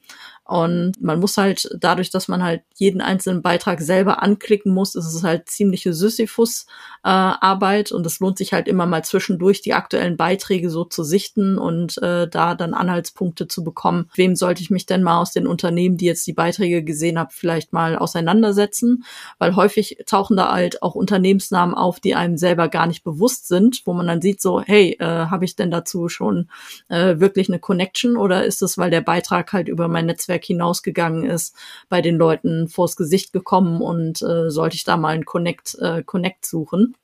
Und man muss halt dadurch, dass man halt jeden einzelnen Beitrag selber anklicken muss, ist es halt ziemliche Sisyphus-Arbeit äh, und es lohnt sich halt immer mal zwischendurch die aktuellen Beiträge so zu sichten und äh, da dann Anhaltspunkte zu bekommen. Wem sollte ich mich denn mal aus den Unternehmen, die jetzt die Beiträge gesehen haben, vielleicht mal auseinandersetzen? Weil häufig tauchen da halt auch Unternehmensnamen auf, die einem selber gar nicht bewusst sind, wo man dann sieht so, hey, äh, habe ich denn dazu schon äh, wirklich eine Connection oder ist es, weil der Beitrag halt über mein Netzwerk Netzwerk hinausgegangen ist, bei den Leuten vors Gesicht gekommen und äh, sollte ich da mal einen Connect, äh, Connect suchen.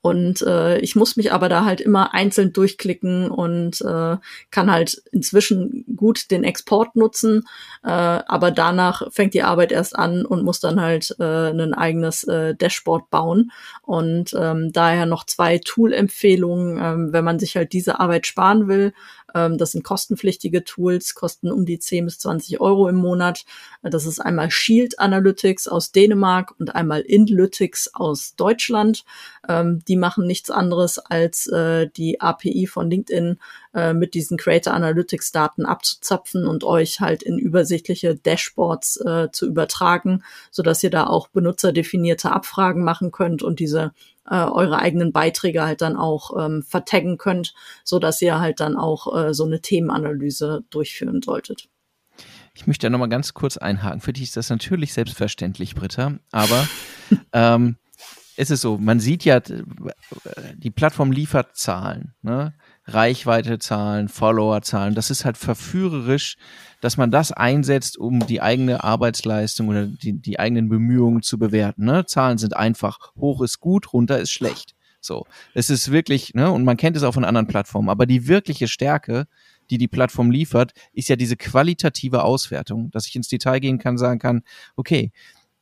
Und äh, ich muss mich aber da halt immer einzeln durchklicken und äh, kann halt inzwischen gut den Export nutzen, äh, aber danach fängt die Arbeit erst an und muss dann halt äh, ein eigenes äh, Dashboard bauen. Und ähm, daher noch zwei Tool-Empfehlungen, ähm, wenn man sich halt diese Arbeit sparen will. Ähm, das sind kostenpflichtige Tools, kosten um die 10 bis 20 Euro im Monat. Das ist einmal Shield Analytics aus Dänemark und einmal Inlytics aus Deutschland. Ähm, die machen nichts anderes als äh, die API von LinkedIn äh, mit diesen Creator Analytics Daten abzuzapfen und euch halt in übersichtliche Dashboards äh, zu übertragen, so dass ihr da auch benutzerdefinierte Abfragen machen könnt und diese äh, eure eigenen Beiträge halt dann auch ähm, vertaggen könnt, so dass ihr halt dann auch äh, so eine Themenanalyse durchführen solltet. Ich möchte ja nochmal ganz kurz einhaken. Für dich ist das natürlich selbstverständlich, Britta, aber ähm, es ist so, man sieht ja, die Plattform liefert Zahlen, ne? Reichweitezahlen, Followerzahlen. Das ist halt verführerisch, dass man das einsetzt, um die eigene Arbeitsleistung oder die, die eigenen Bemühungen zu bewerten. Ne? Zahlen sind einfach, hoch ist gut, runter ist schlecht. So, es ist wirklich, ne, und man kennt es auch von anderen Plattformen, aber die wirkliche Stärke, die die Plattform liefert, ist ja diese qualitative Auswertung, dass ich ins Detail gehen kann, sagen kann, okay,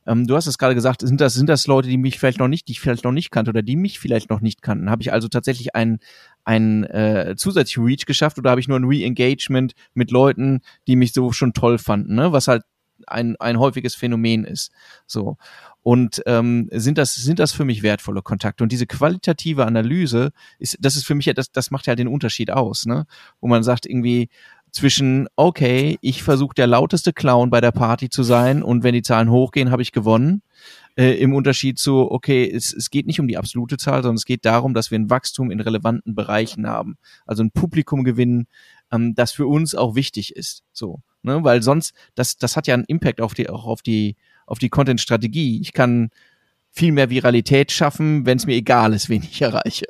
ähm, du hast es gerade gesagt, sind das, sind das Leute, die mich vielleicht noch nicht, die ich vielleicht noch nicht kannte oder die mich vielleicht noch nicht kannten? Habe ich also tatsächlich einen, einen äh, zusätzlichen Reach geschafft oder habe ich nur ein Re-Engagement mit Leuten, die mich so schon toll fanden, ne? Was halt ein, ein häufiges Phänomen ist. So. Und ähm, sind das sind das für mich wertvolle Kontakte und diese qualitative Analyse ist das ist für mich ja das das macht ja den Unterschied aus, ne? Wo man sagt irgendwie zwischen, okay, ich versuche der lauteste Clown bei der Party zu sein und wenn die Zahlen hochgehen, habe ich gewonnen. Äh, Im Unterschied zu, okay, es, es geht nicht um die absolute Zahl, sondern es geht darum, dass wir ein Wachstum in relevanten Bereichen haben. Also ein Publikum gewinnen, ähm, das für uns auch wichtig ist. So, ne? Weil sonst, das, das hat ja einen Impact auf die, auch auf die, auf die Content-Strategie. Ich kann viel mehr Viralität schaffen, wenn es mir egal ist, wen ich erreiche.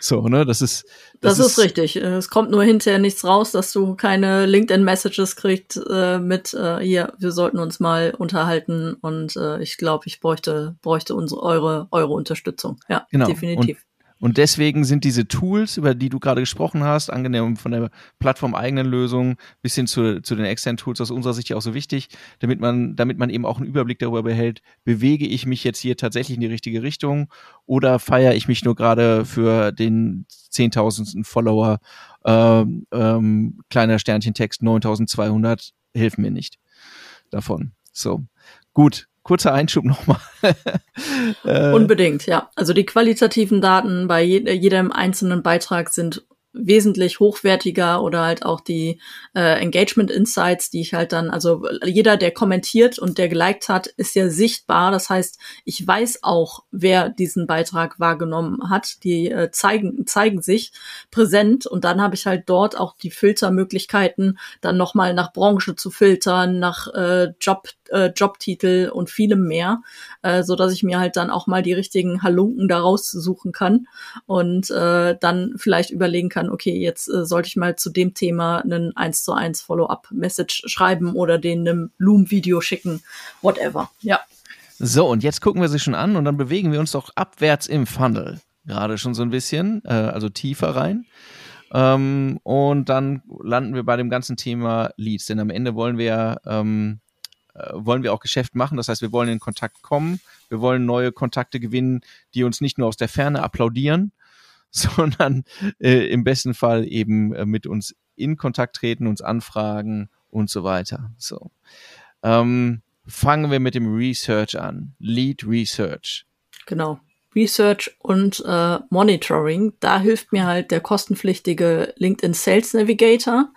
So, ne, das ist das, das ist, ist, richtig. Es kommt nur hinterher nichts raus, dass du keine LinkedIn-Messages kriegst äh, mit äh, hier, wir sollten uns mal unterhalten und äh, ich glaube, ich bräuchte bräuchte unsere eure eure Unterstützung. Ja, genau. definitiv. Und deswegen sind diese Tools, über die du gerade gesprochen hast, angenehm von der Plattform eigenen Lösung bis hin zu, zu den externen Tools aus unserer Sicht ja auch so wichtig, damit man, damit man eben auch einen Überblick darüber behält, bewege ich mich jetzt hier tatsächlich in die richtige Richtung oder feiere ich mich nur gerade für den zehntausendsten Follower, ähm, ähm, kleiner Sternchentext 9200, hilft mir nicht davon. So. Gut, kurzer Einschub nochmal. äh, Unbedingt, ja. Also die qualitativen Daten bei je jedem einzelnen Beitrag sind wesentlich hochwertiger oder halt auch die äh, Engagement Insights, die ich halt dann, also jeder, der kommentiert und der geliked hat, ist ja sichtbar. Das heißt, ich weiß auch, wer diesen Beitrag wahrgenommen hat. Die äh, zeigen, zeigen sich präsent und dann habe ich halt dort auch die Filtermöglichkeiten, dann nochmal nach Branche zu filtern, nach äh, Job äh, Jobtitel und vielem mehr, äh, so dass ich mir halt dann auch mal die richtigen Halunken daraus suchen kann und äh, dann vielleicht überlegen kann, okay, jetzt äh, sollte ich mal zu dem Thema einen 1 zu 1 Follow-up-Message schreiben oder den einem Loom-Video schicken, whatever. Ja. So, und jetzt gucken wir sie schon an und dann bewegen wir uns doch abwärts im Funnel. Gerade schon so ein bisschen, äh, also tiefer rein. Ähm, und dann landen wir bei dem ganzen Thema Leads, denn am Ende wollen wir ähm, äh, wollen wir auch Geschäft machen. Das heißt, wir wollen in Kontakt kommen, wir wollen neue Kontakte gewinnen, die uns nicht nur aus der Ferne applaudieren, sondern äh, im besten Fall eben äh, mit uns in Kontakt treten, uns anfragen und so weiter. So. Ähm, fangen wir mit dem Research an. Lead Research. Genau. Research und äh, Monitoring. Da hilft mir halt der kostenpflichtige LinkedIn Sales Navigator.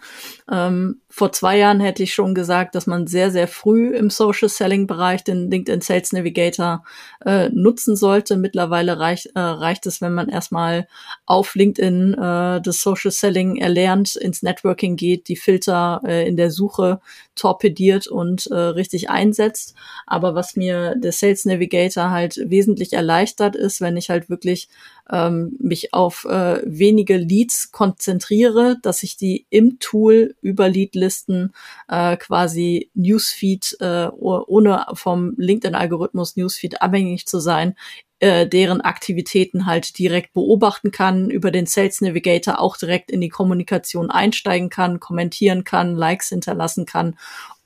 Ähm, vor zwei Jahren hätte ich schon gesagt, dass man sehr, sehr früh im Social Selling Bereich den LinkedIn Sales Navigator äh, nutzen sollte. Mittlerweile reicht, äh, reicht es, wenn man erstmal auf LinkedIn äh, das Social Selling erlernt, ins Networking geht, die Filter äh, in der Suche torpediert und äh, richtig einsetzt. Aber was mir der Sales Navigator halt wesentlich erleichtert ist, wenn ich halt wirklich ähm, mich auf äh, wenige Leads konzentriere, dass ich die im Tool über Leadlisten äh, quasi Newsfeed, äh, ohne vom LinkedIn-Algorithmus Newsfeed abhängig zu sein, äh, deren Aktivitäten halt direkt beobachten kann, über den Sales Navigator auch direkt in die Kommunikation einsteigen kann, kommentieren kann, Likes hinterlassen kann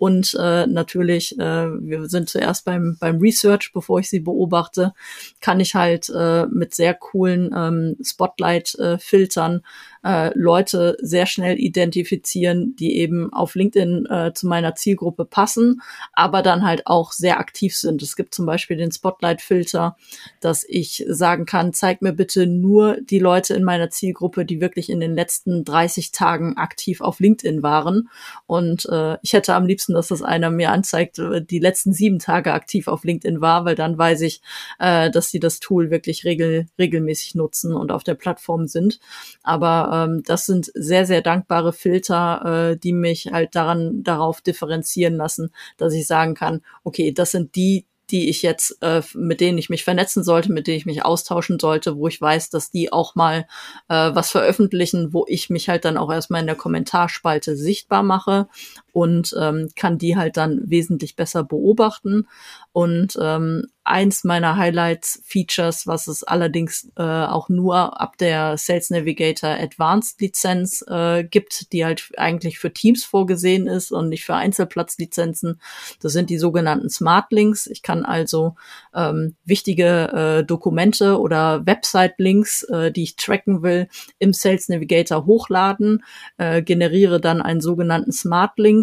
und äh, natürlich, äh, wir sind zuerst beim, beim Research, bevor ich sie beobachte, kann ich halt äh, mit sehr coolen ähm, Spotlight-Filtern äh, Leute sehr schnell identifizieren, die eben auf LinkedIn äh, zu meiner Zielgruppe passen, aber dann halt auch sehr aktiv sind. Es gibt zum Beispiel den Spotlight-Filter, dass ich sagen kann, zeig mir bitte nur die Leute in meiner Zielgruppe, die wirklich in den letzten 30 Tagen aktiv auf LinkedIn waren. Und äh, ich hätte am liebsten, dass das einer mir anzeigt, äh, die letzten sieben Tage aktiv auf LinkedIn war, weil dann weiß ich, äh, dass sie das Tool wirklich regel regelmäßig nutzen und auf der Plattform sind. Aber ähm, das sind sehr, sehr dankbare Filter, äh, die mich halt daran darauf differenzieren lassen, dass ich sagen kann, okay, das sind die, die ich jetzt, äh, mit denen ich mich vernetzen sollte, mit denen ich mich austauschen sollte, wo ich weiß, dass die auch mal äh, was veröffentlichen, wo ich mich halt dann auch erstmal in der Kommentarspalte sichtbar mache und ähm, kann die halt dann wesentlich besser beobachten. Und ähm, eins meiner Highlights-Features, was es allerdings äh, auch nur ab der Sales Navigator Advanced Lizenz äh, gibt, die halt eigentlich für Teams vorgesehen ist und nicht für Einzelplatzlizenzen. Das sind die sogenannten Smart Links. Ich kann also ähm, wichtige äh, Dokumente oder Website-Links, äh, die ich tracken will, im Sales Navigator hochladen, äh, generiere dann einen sogenannten Smart Link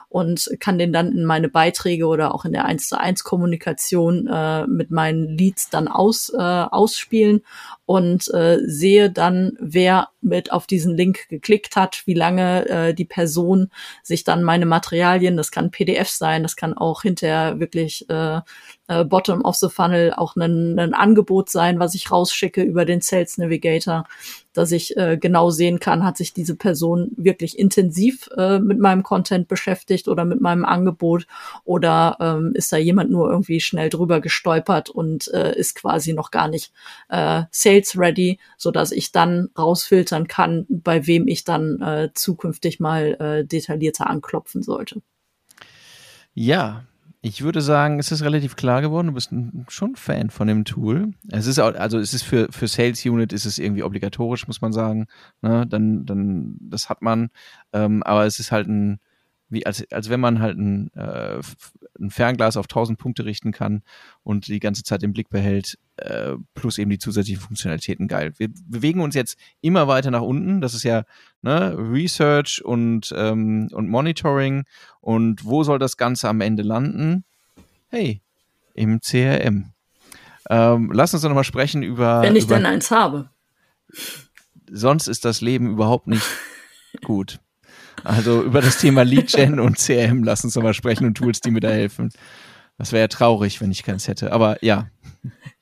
und kann den dann in meine Beiträge oder auch in der 1 zu 1 Kommunikation äh, mit meinen Leads dann aus, äh, ausspielen und äh, sehe dann, wer mit auf diesen Link geklickt hat, wie lange äh, die Person sich dann meine Materialien, das kann PDF sein, das kann auch hinterher wirklich äh, äh, Bottom of the Funnel auch ein, ein Angebot sein, was ich rausschicke über den Sales Navigator, dass ich äh, genau sehen kann, hat sich diese Person wirklich intensiv äh, mit meinem Content beschäftigt oder mit meinem Angebot oder ähm, ist da jemand nur irgendwie schnell drüber gestolpert und äh, ist quasi noch gar nicht äh, sales ready, so dass ich dann rausfiltern kann, bei wem ich dann äh, zukünftig mal äh, detaillierter anklopfen sollte. Ja, ich würde sagen, es ist relativ klar geworden. Du bist schon Fan von dem Tool. Es ist auch, also es ist für, für Sales Unit ist es irgendwie obligatorisch, muss man sagen. Ne? Dann, dann, das hat man. Ähm, aber es ist halt ein, wie als, als wenn man halt ein, äh, ein Fernglas auf 1000 Punkte richten kann und die ganze Zeit im Blick behält, äh, plus eben die zusätzlichen Funktionalitäten geil. Wir bewegen uns jetzt immer weiter nach unten. Das ist ja ne, Research und, ähm, und Monitoring. Und wo soll das Ganze am Ende landen? Hey, im CRM. Ähm, lass uns doch nochmal sprechen über. Wenn ich über, denn eins habe. Sonst ist das Leben überhaupt nicht gut. Also über das Thema Lead Gen und CRM lass uns nochmal sprechen und Tools, die mir da helfen. Das wäre ja traurig, wenn ich keins hätte. Aber ja.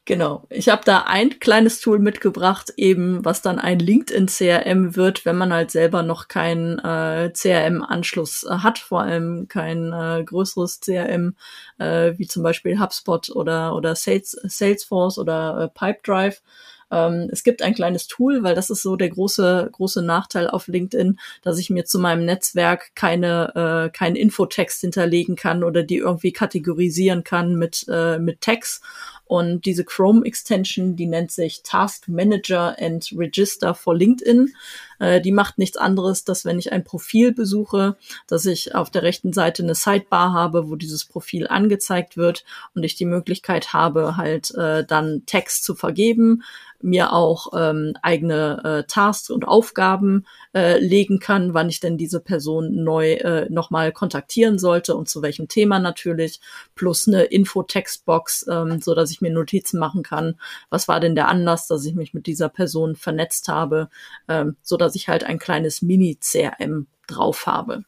Genau. Ich habe da ein kleines Tool mitgebracht, eben was dann ein LinkedIn CRM wird, wenn man halt selber noch keinen äh, CRM-Anschluss äh, hat, vor allem kein äh, größeres CRM äh, wie zum Beispiel HubSpot oder oder Sales, Salesforce oder äh, Pipedrive. Ähm, es gibt ein kleines Tool, weil das ist so der große, große Nachteil auf LinkedIn, dass ich mir zu meinem Netzwerk keine, äh, keinen Infotext hinterlegen kann oder die irgendwie kategorisieren kann mit, äh, mit Tags. Und diese Chrome Extension, die nennt sich Task Manager and Register for LinkedIn. Äh, die macht nichts anderes, dass wenn ich ein Profil besuche, dass ich auf der rechten Seite eine Sidebar habe, wo dieses Profil angezeigt wird und ich die Möglichkeit habe, halt äh, dann Text zu vergeben, mir auch ähm, eigene äh, Tasks und Aufgaben äh, legen kann, wann ich denn diese Person neu äh, nochmal kontaktieren sollte und zu welchem Thema natürlich, plus eine Info-Textbox, ähm, so dass ich mir Notizen machen kann. Was war denn der Anlass, dass ich mich mit dieser Person vernetzt habe, ähm, so dass ich halt ein kleines Mini-CRM drauf habe.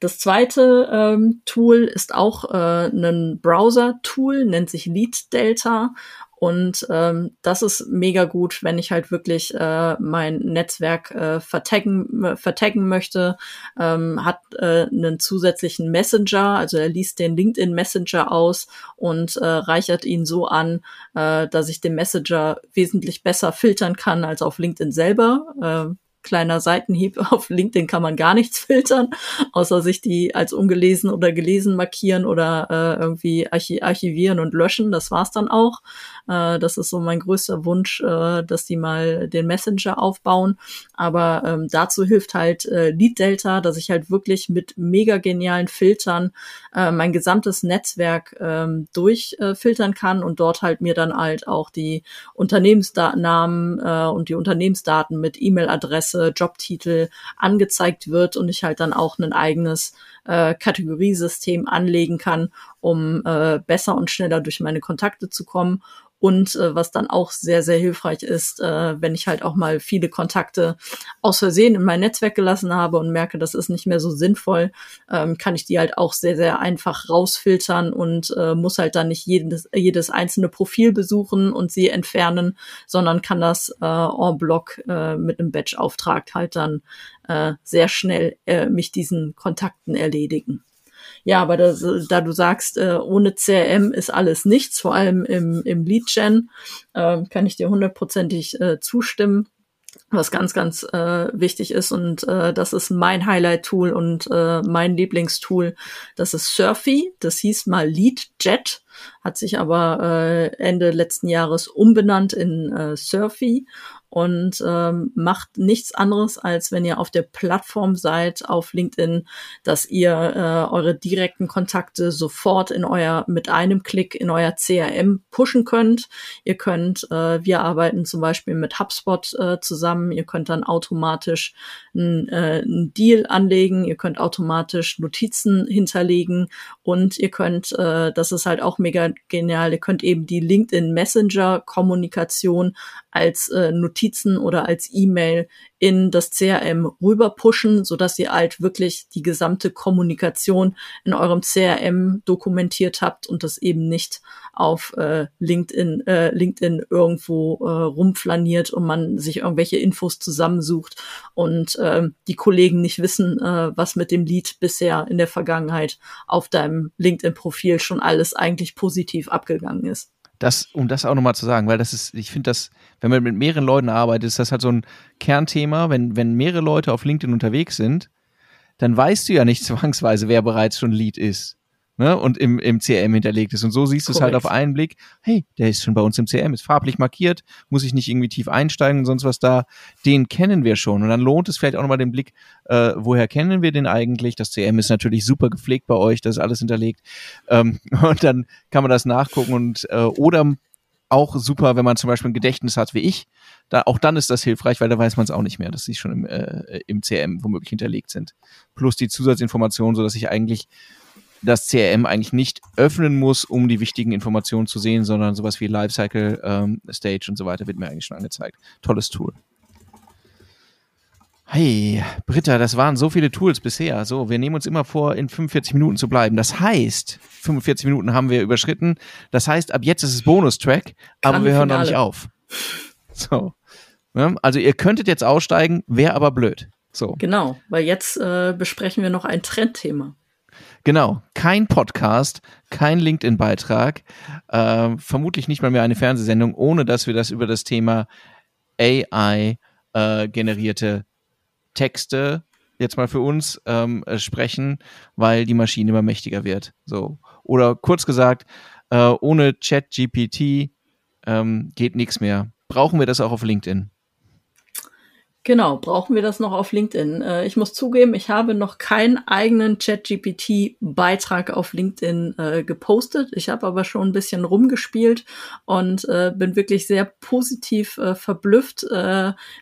Das zweite ähm, Tool ist auch äh, ein Browser-Tool, nennt sich Lead Delta und ähm, das ist mega gut, wenn ich halt wirklich äh, mein Netzwerk äh, vertaggen, äh, vertaggen möchte. Ähm, hat äh, einen zusätzlichen Messenger, also er liest den LinkedIn Messenger aus und äh, reichert ihn so an, äh, dass ich den Messenger wesentlich besser filtern kann als auf LinkedIn selber. Äh, kleiner Seitenhieb. Auf LinkedIn kann man gar nichts filtern, außer sich die als ungelesen oder gelesen markieren oder äh, irgendwie archivieren und löschen. Das war's dann auch. Äh, das ist so mein größter Wunsch, äh, dass die mal den Messenger aufbauen. Aber ähm, dazu hilft halt äh, Lead Delta, dass ich halt wirklich mit mega genialen Filtern äh, mein gesamtes Netzwerk ähm, durchfiltern äh, kann und dort halt mir dann halt auch die Unternehmensnamen äh, und die Unternehmensdaten mit E-Mail-Adresse, Jobtitel angezeigt wird und ich halt dann auch ein eigenes äh, Kategoriesystem anlegen kann, um äh, besser und schneller durch meine Kontakte zu kommen und äh, was dann auch sehr, sehr hilfreich ist, äh, wenn ich halt auch mal viele Kontakte aus Versehen in mein Netzwerk gelassen habe und merke, das ist nicht mehr so sinnvoll, ähm, kann ich die halt auch sehr, sehr einfach rausfiltern und äh, muss halt dann nicht jedes, jedes einzelne Profil besuchen und sie entfernen, sondern kann das äh, en bloc äh, mit einem Batch-Auftrag halt dann äh, sehr schnell äh, mich diesen Kontakten erledigen. Ja, aber das, da du sagst, äh, ohne CRM ist alles nichts, vor allem im, im Lead-Gen, äh, kann ich dir hundertprozentig äh, zustimmen was ganz, ganz äh, wichtig ist. Und äh, das ist mein Highlight-Tool und äh, mein Lieblingstool. Das ist Surfy. Das hieß mal LeadJet, hat sich aber äh, Ende letzten Jahres umbenannt in äh, Surfy. Und ähm, macht nichts anderes, als wenn ihr auf der Plattform seid, auf LinkedIn, dass ihr äh, eure direkten Kontakte sofort in euer, mit einem Klick in euer CRM pushen könnt. Ihr könnt, äh, wir arbeiten zum Beispiel mit HubSpot äh, zusammen, ihr könnt dann automatisch einen, äh, einen Deal anlegen, ihr könnt automatisch Notizen hinterlegen und ihr könnt, äh, das ist halt auch mega genial, ihr könnt eben die LinkedIn Messenger Kommunikation als äh, Notizen oder als E-Mail in das CRM rüber pushen, so dass ihr halt wirklich die gesamte Kommunikation in eurem CRM dokumentiert habt und das eben nicht auf äh, LinkedIn, äh, LinkedIn irgendwo äh, rumflaniert und man sich irgendwelche Infos zusammensucht und äh, die Kollegen nicht wissen, äh, was mit dem Lied bisher in der Vergangenheit auf deinem LinkedIn-Profil schon alles eigentlich positiv abgegangen ist das, um das auch nochmal zu sagen, weil das ist, ich finde das, wenn man mit mehreren Leuten arbeitet, ist das halt so ein Kernthema. Wenn, wenn mehrere Leute auf LinkedIn unterwegs sind, dann weißt du ja nicht zwangsweise, wer bereits schon Lead ist ne, und im, im CRM hinterlegt ist. Und so siehst du es halt auf einen Blick, hey, der ist schon bei uns im CRM, ist farblich markiert, muss ich nicht irgendwie tief einsteigen und sonst was da. Den kennen wir schon. Und dann lohnt es vielleicht auch nochmal den Blick, äh, woher kennen wir den eigentlich? Das CRM ist natürlich super gepflegt bei euch, das ist alles hinterlegt. Ähm, und dann kann man das nachgucken und äh, oder auch super, wenn man zum Beispiel ein Gedächtnis hat wie ich. Da, auch dann ist das hilfreich, weil da weiß man es auch nicht mehr, dass sie schon im, äh, im CRM womöglich hinterlegt sind. Plus die Zusatzinformationen, so dass ich eigentlich das CRM eigentlich nicht öffnen muss, um die wichtigen Informationen zu sehen, sondern sowas wie Lifecycle, ähm, Stage und so weiter wird mir eigentlich schon angezeigt. Tolles Tool. Hey, Britta, das waren so viele Tools bisher. So, wir nehmen uns immer vor, in 45 Minuten zu bleiben. Das heißt, 45 Minuten haben wir überschritten. Das heißt, ab jetzt ist es Bonustrack, aber wir hören noch nicht auf. So. Ne? Also ihr könntet jetzt aussteigen, wäre aber blöd. So. Genau, weil jetzt äh, besprechen wir noch ein Trendthema. Genau, kein Podcast, kein LinkedIn-Beitrag, äh, vermutlich nicht mal mehr eine Fernsehsendung, ohne dass wir das über das Thema AI äh, Texte jetzt mal für uns ähm, äh, sprechen, weil die Maschine immer mächtiger wird. So oder kurz gesagt, äh, ohne ChatGPT ähm, geht nichts mehr. Brauchen wir das auch auf LinkedIn? Genau, brauchen wir das noch auf LinkedIn? Äh, ich muss zugeben, ich habe noch keinen eigenen ChatGPT-Beitrag auf LinkedIn äh, gepostet. Ich habe aber schon ein bisschen rumgespielt und äh, bin wirklich sehr positiv verblüfft,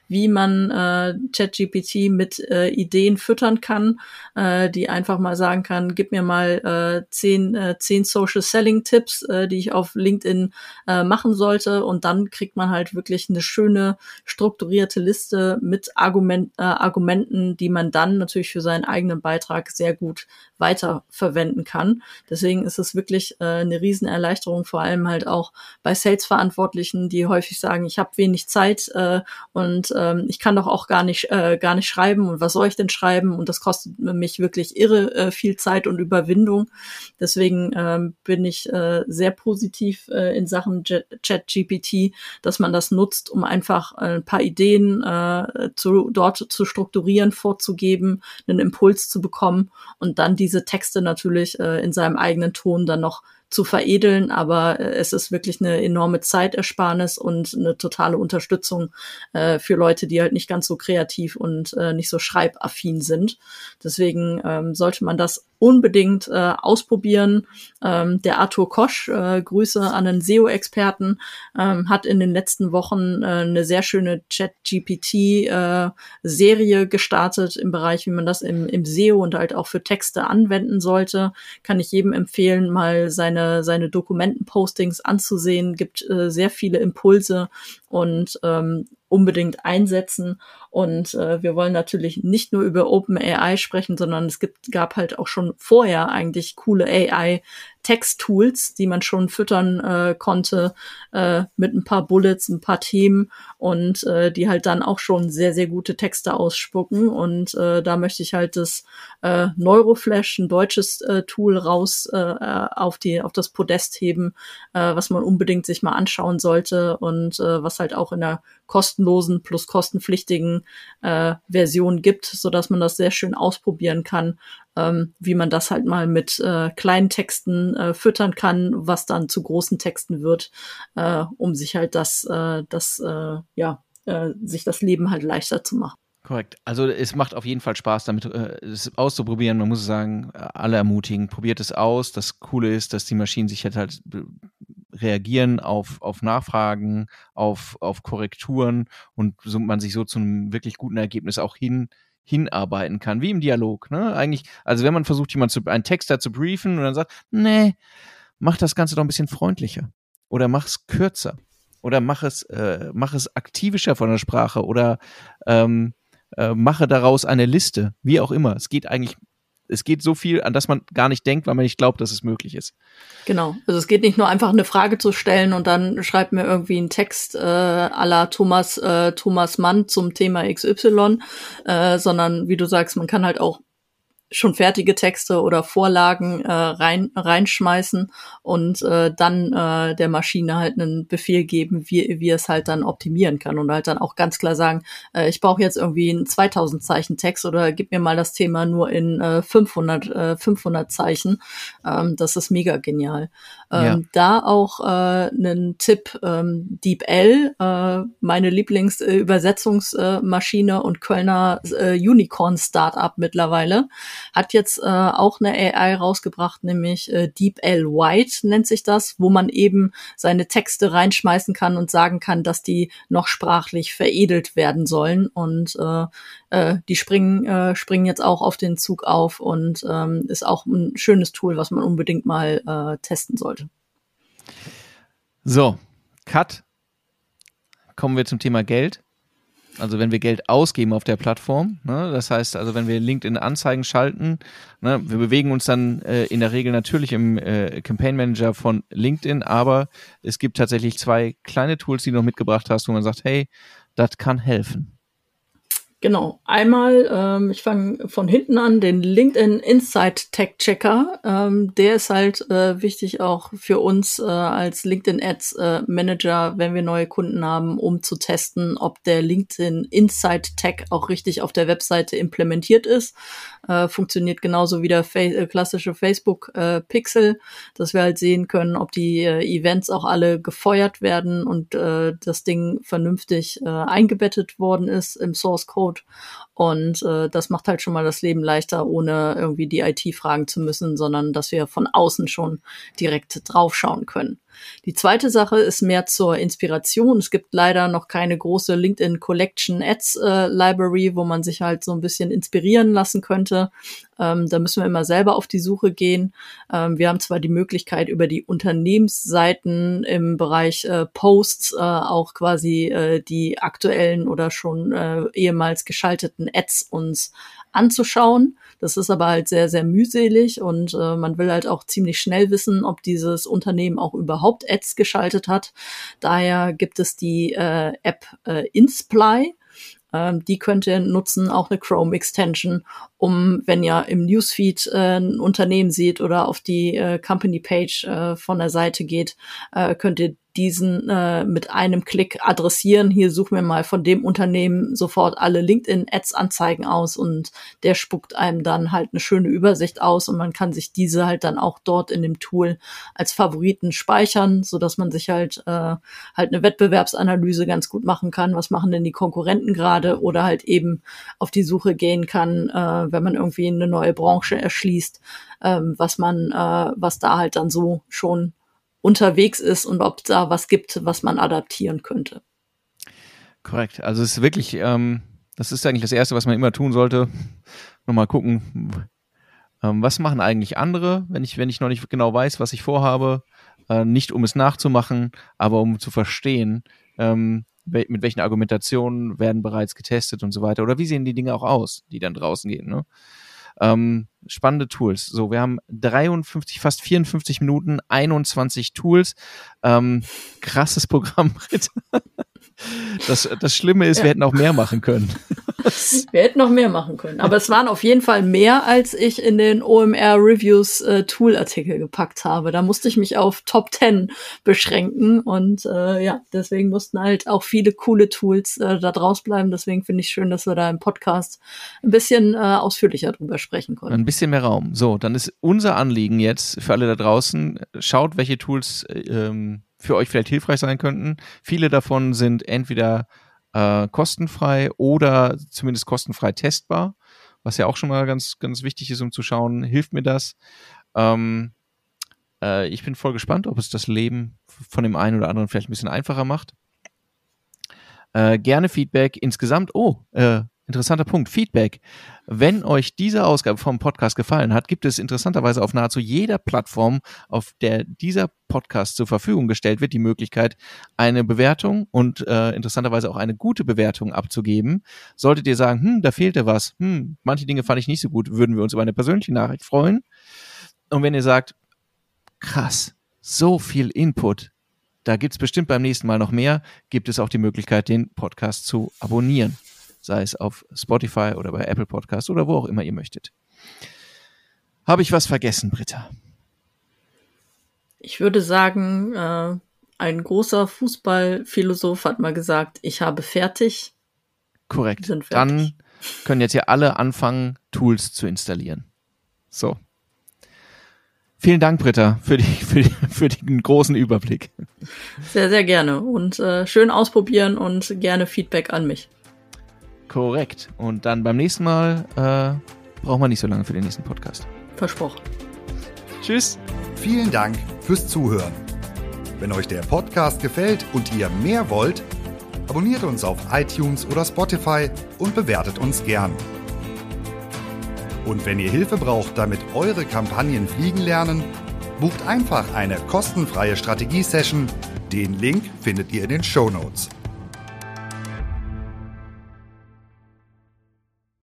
wie man ChatGPT mit Ideen füttern kann, die einfach mal sagen kann, gib mir mal zehn, zehn Social Selling Tipps, die ich auf LinkedIn machen sollte. Und dann kriegt man halt wirklich eine schöne strukturierte Liste mit mit Argument, äh, Argumenten, die man dann natürlich für seinen eigenen Beitrag sehr gut weiterverwenden kann. Deswegen ist es wirklich äh, eine Riesenerleichterung, vor allem halt auch bei Sales-Verantwortlichen, die häufig sagen, ich habe wenig Zeit äh, und ähm, ich kann doch auch gar nicht äh, gar nicht schreiben und was soll ich denn schreiben und das kostet mich wirklich irre äh, viel Zeit und Überwindung. Deswegen ähm, bin ich äh, sehr positiv äh, in Sachen Chat-GPT, dass man das nutzt, um einfach äh, ein paar Ideen äh, zu, dort zu strukturieren, vorzugeben, einen Impuls zu bekommen und dann diese Texte natürlich äh, in seinem eigenen Ton dann noch zu veredeln, aber äh, es ist wirklich eine enorme Zeitersparnis und eine totale Unterstützung äh, für Leute, die halt nicht ganz so kreativ und äh, nicht so schreibaffin sind. Deswegen ähm, sollte man das unbedingt äh, ausprobieren. Ähm, der Arthur Kosch, äh, Grüße an einen SEO-Experten, ähm, hat in den letzten Wochen äh, eine sehr schöne Chat-GPT-Serie äh, gestartet im Bereich, wie man das im, im SEO und halt auch für Texte anwenden sollte. Kann ich jedem empfehlen, mal seine, seine Dokumentenpostings anzusehen. Gibt äh, sehr viele Impulse und ähm, unbedingt einsetzen. Und äh, wir wollen natürlich nicht nur über OpenAI sprechen, sondern es gibt, gab halt auch schon vorher eigentlich coole AI Text-Tools, die man schon füttern äh, konnte äh, mit ein paar Bullets, ein paar Themen und äh, die halt dann auch schon sehr, sehr gute Texte ausspucken. Und äh, da möchte ich halt das äh, Neuroflash, ein deutsches äh, Tool, raus äh, auf, die, auf das Podest heben, äh, was man unbedingt sich mal anschauen sollte und äh, was halt auch in der kostenlosen plus kostenpflichtigen äh, Version gibt, so dass man das sehr schön ausprobieren kann, ähm, wie man das halt mal mit äh, kleinen Texten äh, füttern kann, was dann zu großen Texten wird, äh, um sich halt das, äh, das äh, ja äh, sich das Leben halt leichter zu machen. Korrekt. Also es macht auf jeden Fall Spaß, damit äh, es auszuprobieren. Man muss sagen, alle ermutigen, probiert es aus. Das Coole ist, dass die Maschinen sich halt, halt reagieren auf, auf Nachfragen, auf, auf Korrekturen und so, man sich so zu einem wirklich guten Ergebnis auch hin, hinarbeiten kann, wie im Dialog. Ne? Eigentlich, also wenn man versucht, jemand zu, einen Texter zu briefen und dann sagt, nee, mach das Ganze doch ein bisschen freundlicher oder mach es kürzer oder mach es, äh, mach es aktivischer von der Sprache oder ähm, äh, mache daraus eine Liste, wie auch immer. Es geht eigentlich, es geht so viel, an das man gar nicht denkt, weil man nicht glaubt, dass es möglich ist. Genau. Also es geht nicht nur einfach eine Frage zu stellen und dann schreibt mir irgendwie einen Text äh, à la Thomas, äh, Thomas Mann zum Thema XY, äh, sondern wie du sagst, man kann halt auch schon fertige Texte oder Vorlagen äh, rein, reinschmeißen und äh, dann äh, der Maschine halt einen Befehl geben, wie, wie es halt dann optimieren kann und halt dann auch ganz klar sagen, äh, ich brauche jetzt irgendwie einen 2000 Zeichen Text oder gib mir mal das Thema nur in äh, 500, äh, 500 Zeichen. Ähm, das ist mega genial. Ähm, ja. Da auch äh, einen Tipp, ähm, DeepL, äh, meine Lieblingsübersetzungsmaschine äh, und Kölner äh, Unicorn Startup mittlerweile hat jetzt äh, auch eine AI rausgebracht, nämlich äh, DeepL White nennt sich das, wo man eben seine Texte reinschmeißen kann und sagen kann, dass die noch sprachlich veredelt werden sollen. Und äh, äh, die springen, äh, springen jetzt auch auf den Zug auf und ähm, ist auch ein schönes Tool, was man unbedingt mal äh, testen sollte. So, Cut. Kommen wir zum Thema Geld. Also wenn wir Geld ausgeben auf der Plattform, ne, das heißt also, wenn wir LinkedIn Anzeigen schalten, ne, wir bewegen uns dann äh, in der Regel natürlich im äh, Campaign Manager von LinkedIn, aber es gibt tatsächlich zwei kleine Tools, die du noch mitgebracht hast, wo man sagt, hey, das kann helfen. Genau. Einmal, ähm, ich fange von hinten an, den LinkedIn Insight Tech Checker. Ähm, der ist halt äh, wichtig auch für uns äh, als LinkedIn Ads äh, Manager, wenn wir neue Kunden haben, um zu testen, ob der LinkedIn Insight Tech auch richtig auf der Webseite implementiert ist. Äh, funktioniert genauso wie der Fa äh, klassische Facebook äh, Pixel, dass wir halt sehen können, ob die äh, Events auch alle gefeuert werden und äh, das Ding vernünftig äh, eingebettet worden ist im Source Code. board Und äh, das macht halt schon mal das Leben leichter, ohne irgendwie die IT fragen zu müssen, sondern dass wir von außen schon direkt draufschauen können. Die zweite Sache ist mehr zur Inspiration. Es gibt leider noch keine große LinkedIn Collection Ads äh, Library, wo man sich halt so ein bisschen inspirieren lassen könnte. Ähm, da müssen wir immer selber auf die Suche gehen. Ähm, wir haben zwar die Möglichkeit, über die Unternehmensseiten im Bereich äh, Posts äh, auch quasi äh, die aktuellen oder schon äh, ehemals geschalteten Ads uns anzuschauen. Das ist aber halt sehr, sehr mühselig und äh, man will halt auch ziemlich schnell wissen, ob dieses Unternehmen auch überhaupt Ads geschaltet hat. Daher gibt es die äh, App äh, Insply. Ähm, die könnt ihr nutzen, auch eine Chrome-Extension, um, wenn ihr im Newsfeed äh, ein Unternehmen seht oder auf die äh, Company-Page äh, von der Seite geht, äh, könnt ihr diesen äh, mit einem Klick adressieren. Hier suchen wir mal von dem Unternehmen sofort alle LinkedIn-Ads-Anzeigen aus und der spuckt einem dann halt eine schöne Übersicht aus und man kann sich diese halt dann auch dort in dem Tool als Favoriten speichern, so man sich halt äh, halt eine Wettbewerbsanalyse ganz gut machen kann. Was machen denn die Konkurrenten gerade oder halt eben auf die Suche gehen kann, äh, wenn man irgendwie eine neue Branche erschließt, ähm, was man, äh, was da halt dann so schon unterwegs ist und ob da was gibt, was man adaptieren könnte. Korrekt. Also es ist wirklich, ähm, das ist eigentlich das Erste, was man immer tun sollte. Nochmal gucken, ähm, was machen eigentlich andere, wenn ich, wenn ich noch nicht genau weiß, was ich vorhabe. Äh, nicht um es nachzumachen, aber um zu verstehen, ähm, mit welchen Argumentationen werden bereits getestet und so weiter. Oder wie sehen die Dinge auch aus, die dann draußen gehen. Ne? Ähm, spannende Tools. So, wir haben 53, fast 54 Minuten, 21 Tools. Ähm, krasses Programm, Ritter. Das, das Schlimme ist, ja. wir hätten auch mehr machen können. wir hätten noch mehr machen können. Aber es waren auf jeden Fall mehr, als ich in den OMR Reviews äh, Tool-Artikel gepackt habe. Da musste ich mich auf Top 10 beschränken. Und äh, ja, deswegen mussten halt auch viele coole Tools äh, da draus bleiben. Deswegen finde ich schön, dass wir da im Podcast ein bisschen äh, ausführlicher drüber sprechen konnten. Ein bisschen mehr Raum. So, dann ist unser Anliegen jetzt für alle da draußen, schaut, welche Tools äh, ähm, für euch vielleicht hilfreich sein könnten. Viele davon sind entweder äh, kostenfrei oder zumindest kostenfrei testbar, was ja auch schon mal ganz, ganz wichtig ist, um zu schauen, hilft mir das. Ähm, äh, ich bin voll gespannt, ob es das Leben von dem einen oder anderen vielleicht ein bisschen einfacher macht. Äh, gerne Feedback insgesamt. Oh, äh, interessanter Punkt. Feedback. Wenn euch diese Ausgabe vom Podcast gefallen hat, gibt es interessanterweise auf nahezu jeder Plattform, auf der dieser Podcast zur Verfügung gestellt wird, die Möglichkeit, eine Bewertung und äh, interessanterweise auch eine gute Bewertung abzugeben. Solltet ihr sagen, hm, da fehlte was, hm, manche Dinge fand ich nicht so gut, würden wir uns über eine persönliche Nachricht freuen. Und wenn ihr sagt, krass, so viel Input, da gibt's bestimmt beim nächsten Mal noch mehr, gibt es auch die Möglichkeit, den Podcast zu abonnieren sei es auf Spotify oder bei Apple Podcast oder wo auch immer ihr möchtet. Habe ich was vergessen, Britta? Ich würde sagen, äh, ein großer Fußballphilosoph hat mal gesagt, ich habe fertig. Korrekt. Fertig. Dann können jetzt hier alle anfangen, Tools zu installieren. So. Vielen Dank, Britta, für, die, für, die, für den großen Überblick. Sehr, sehr gerne. Und äh, schön ausprobieren und gerne Feedback an mich. Korrekt. Und dann beim nächsten Mal äh, brauchen wir nicht so lange für den nächsten Podcast. Versprochen. Tschüss. Vielen Dank fürs Zuhören. Wenn euch der Podcast gefällt und ihr mehr wollt, abonniert uns auf iTunes oder Spotify und bewertet uns gern. Und wenn ihr Hilfe braucht, damit eure Kampagnen fliegen lernen, bucht einfach eine kostenfreie Strategiesession. Den Link findet ihr in den Show Notes.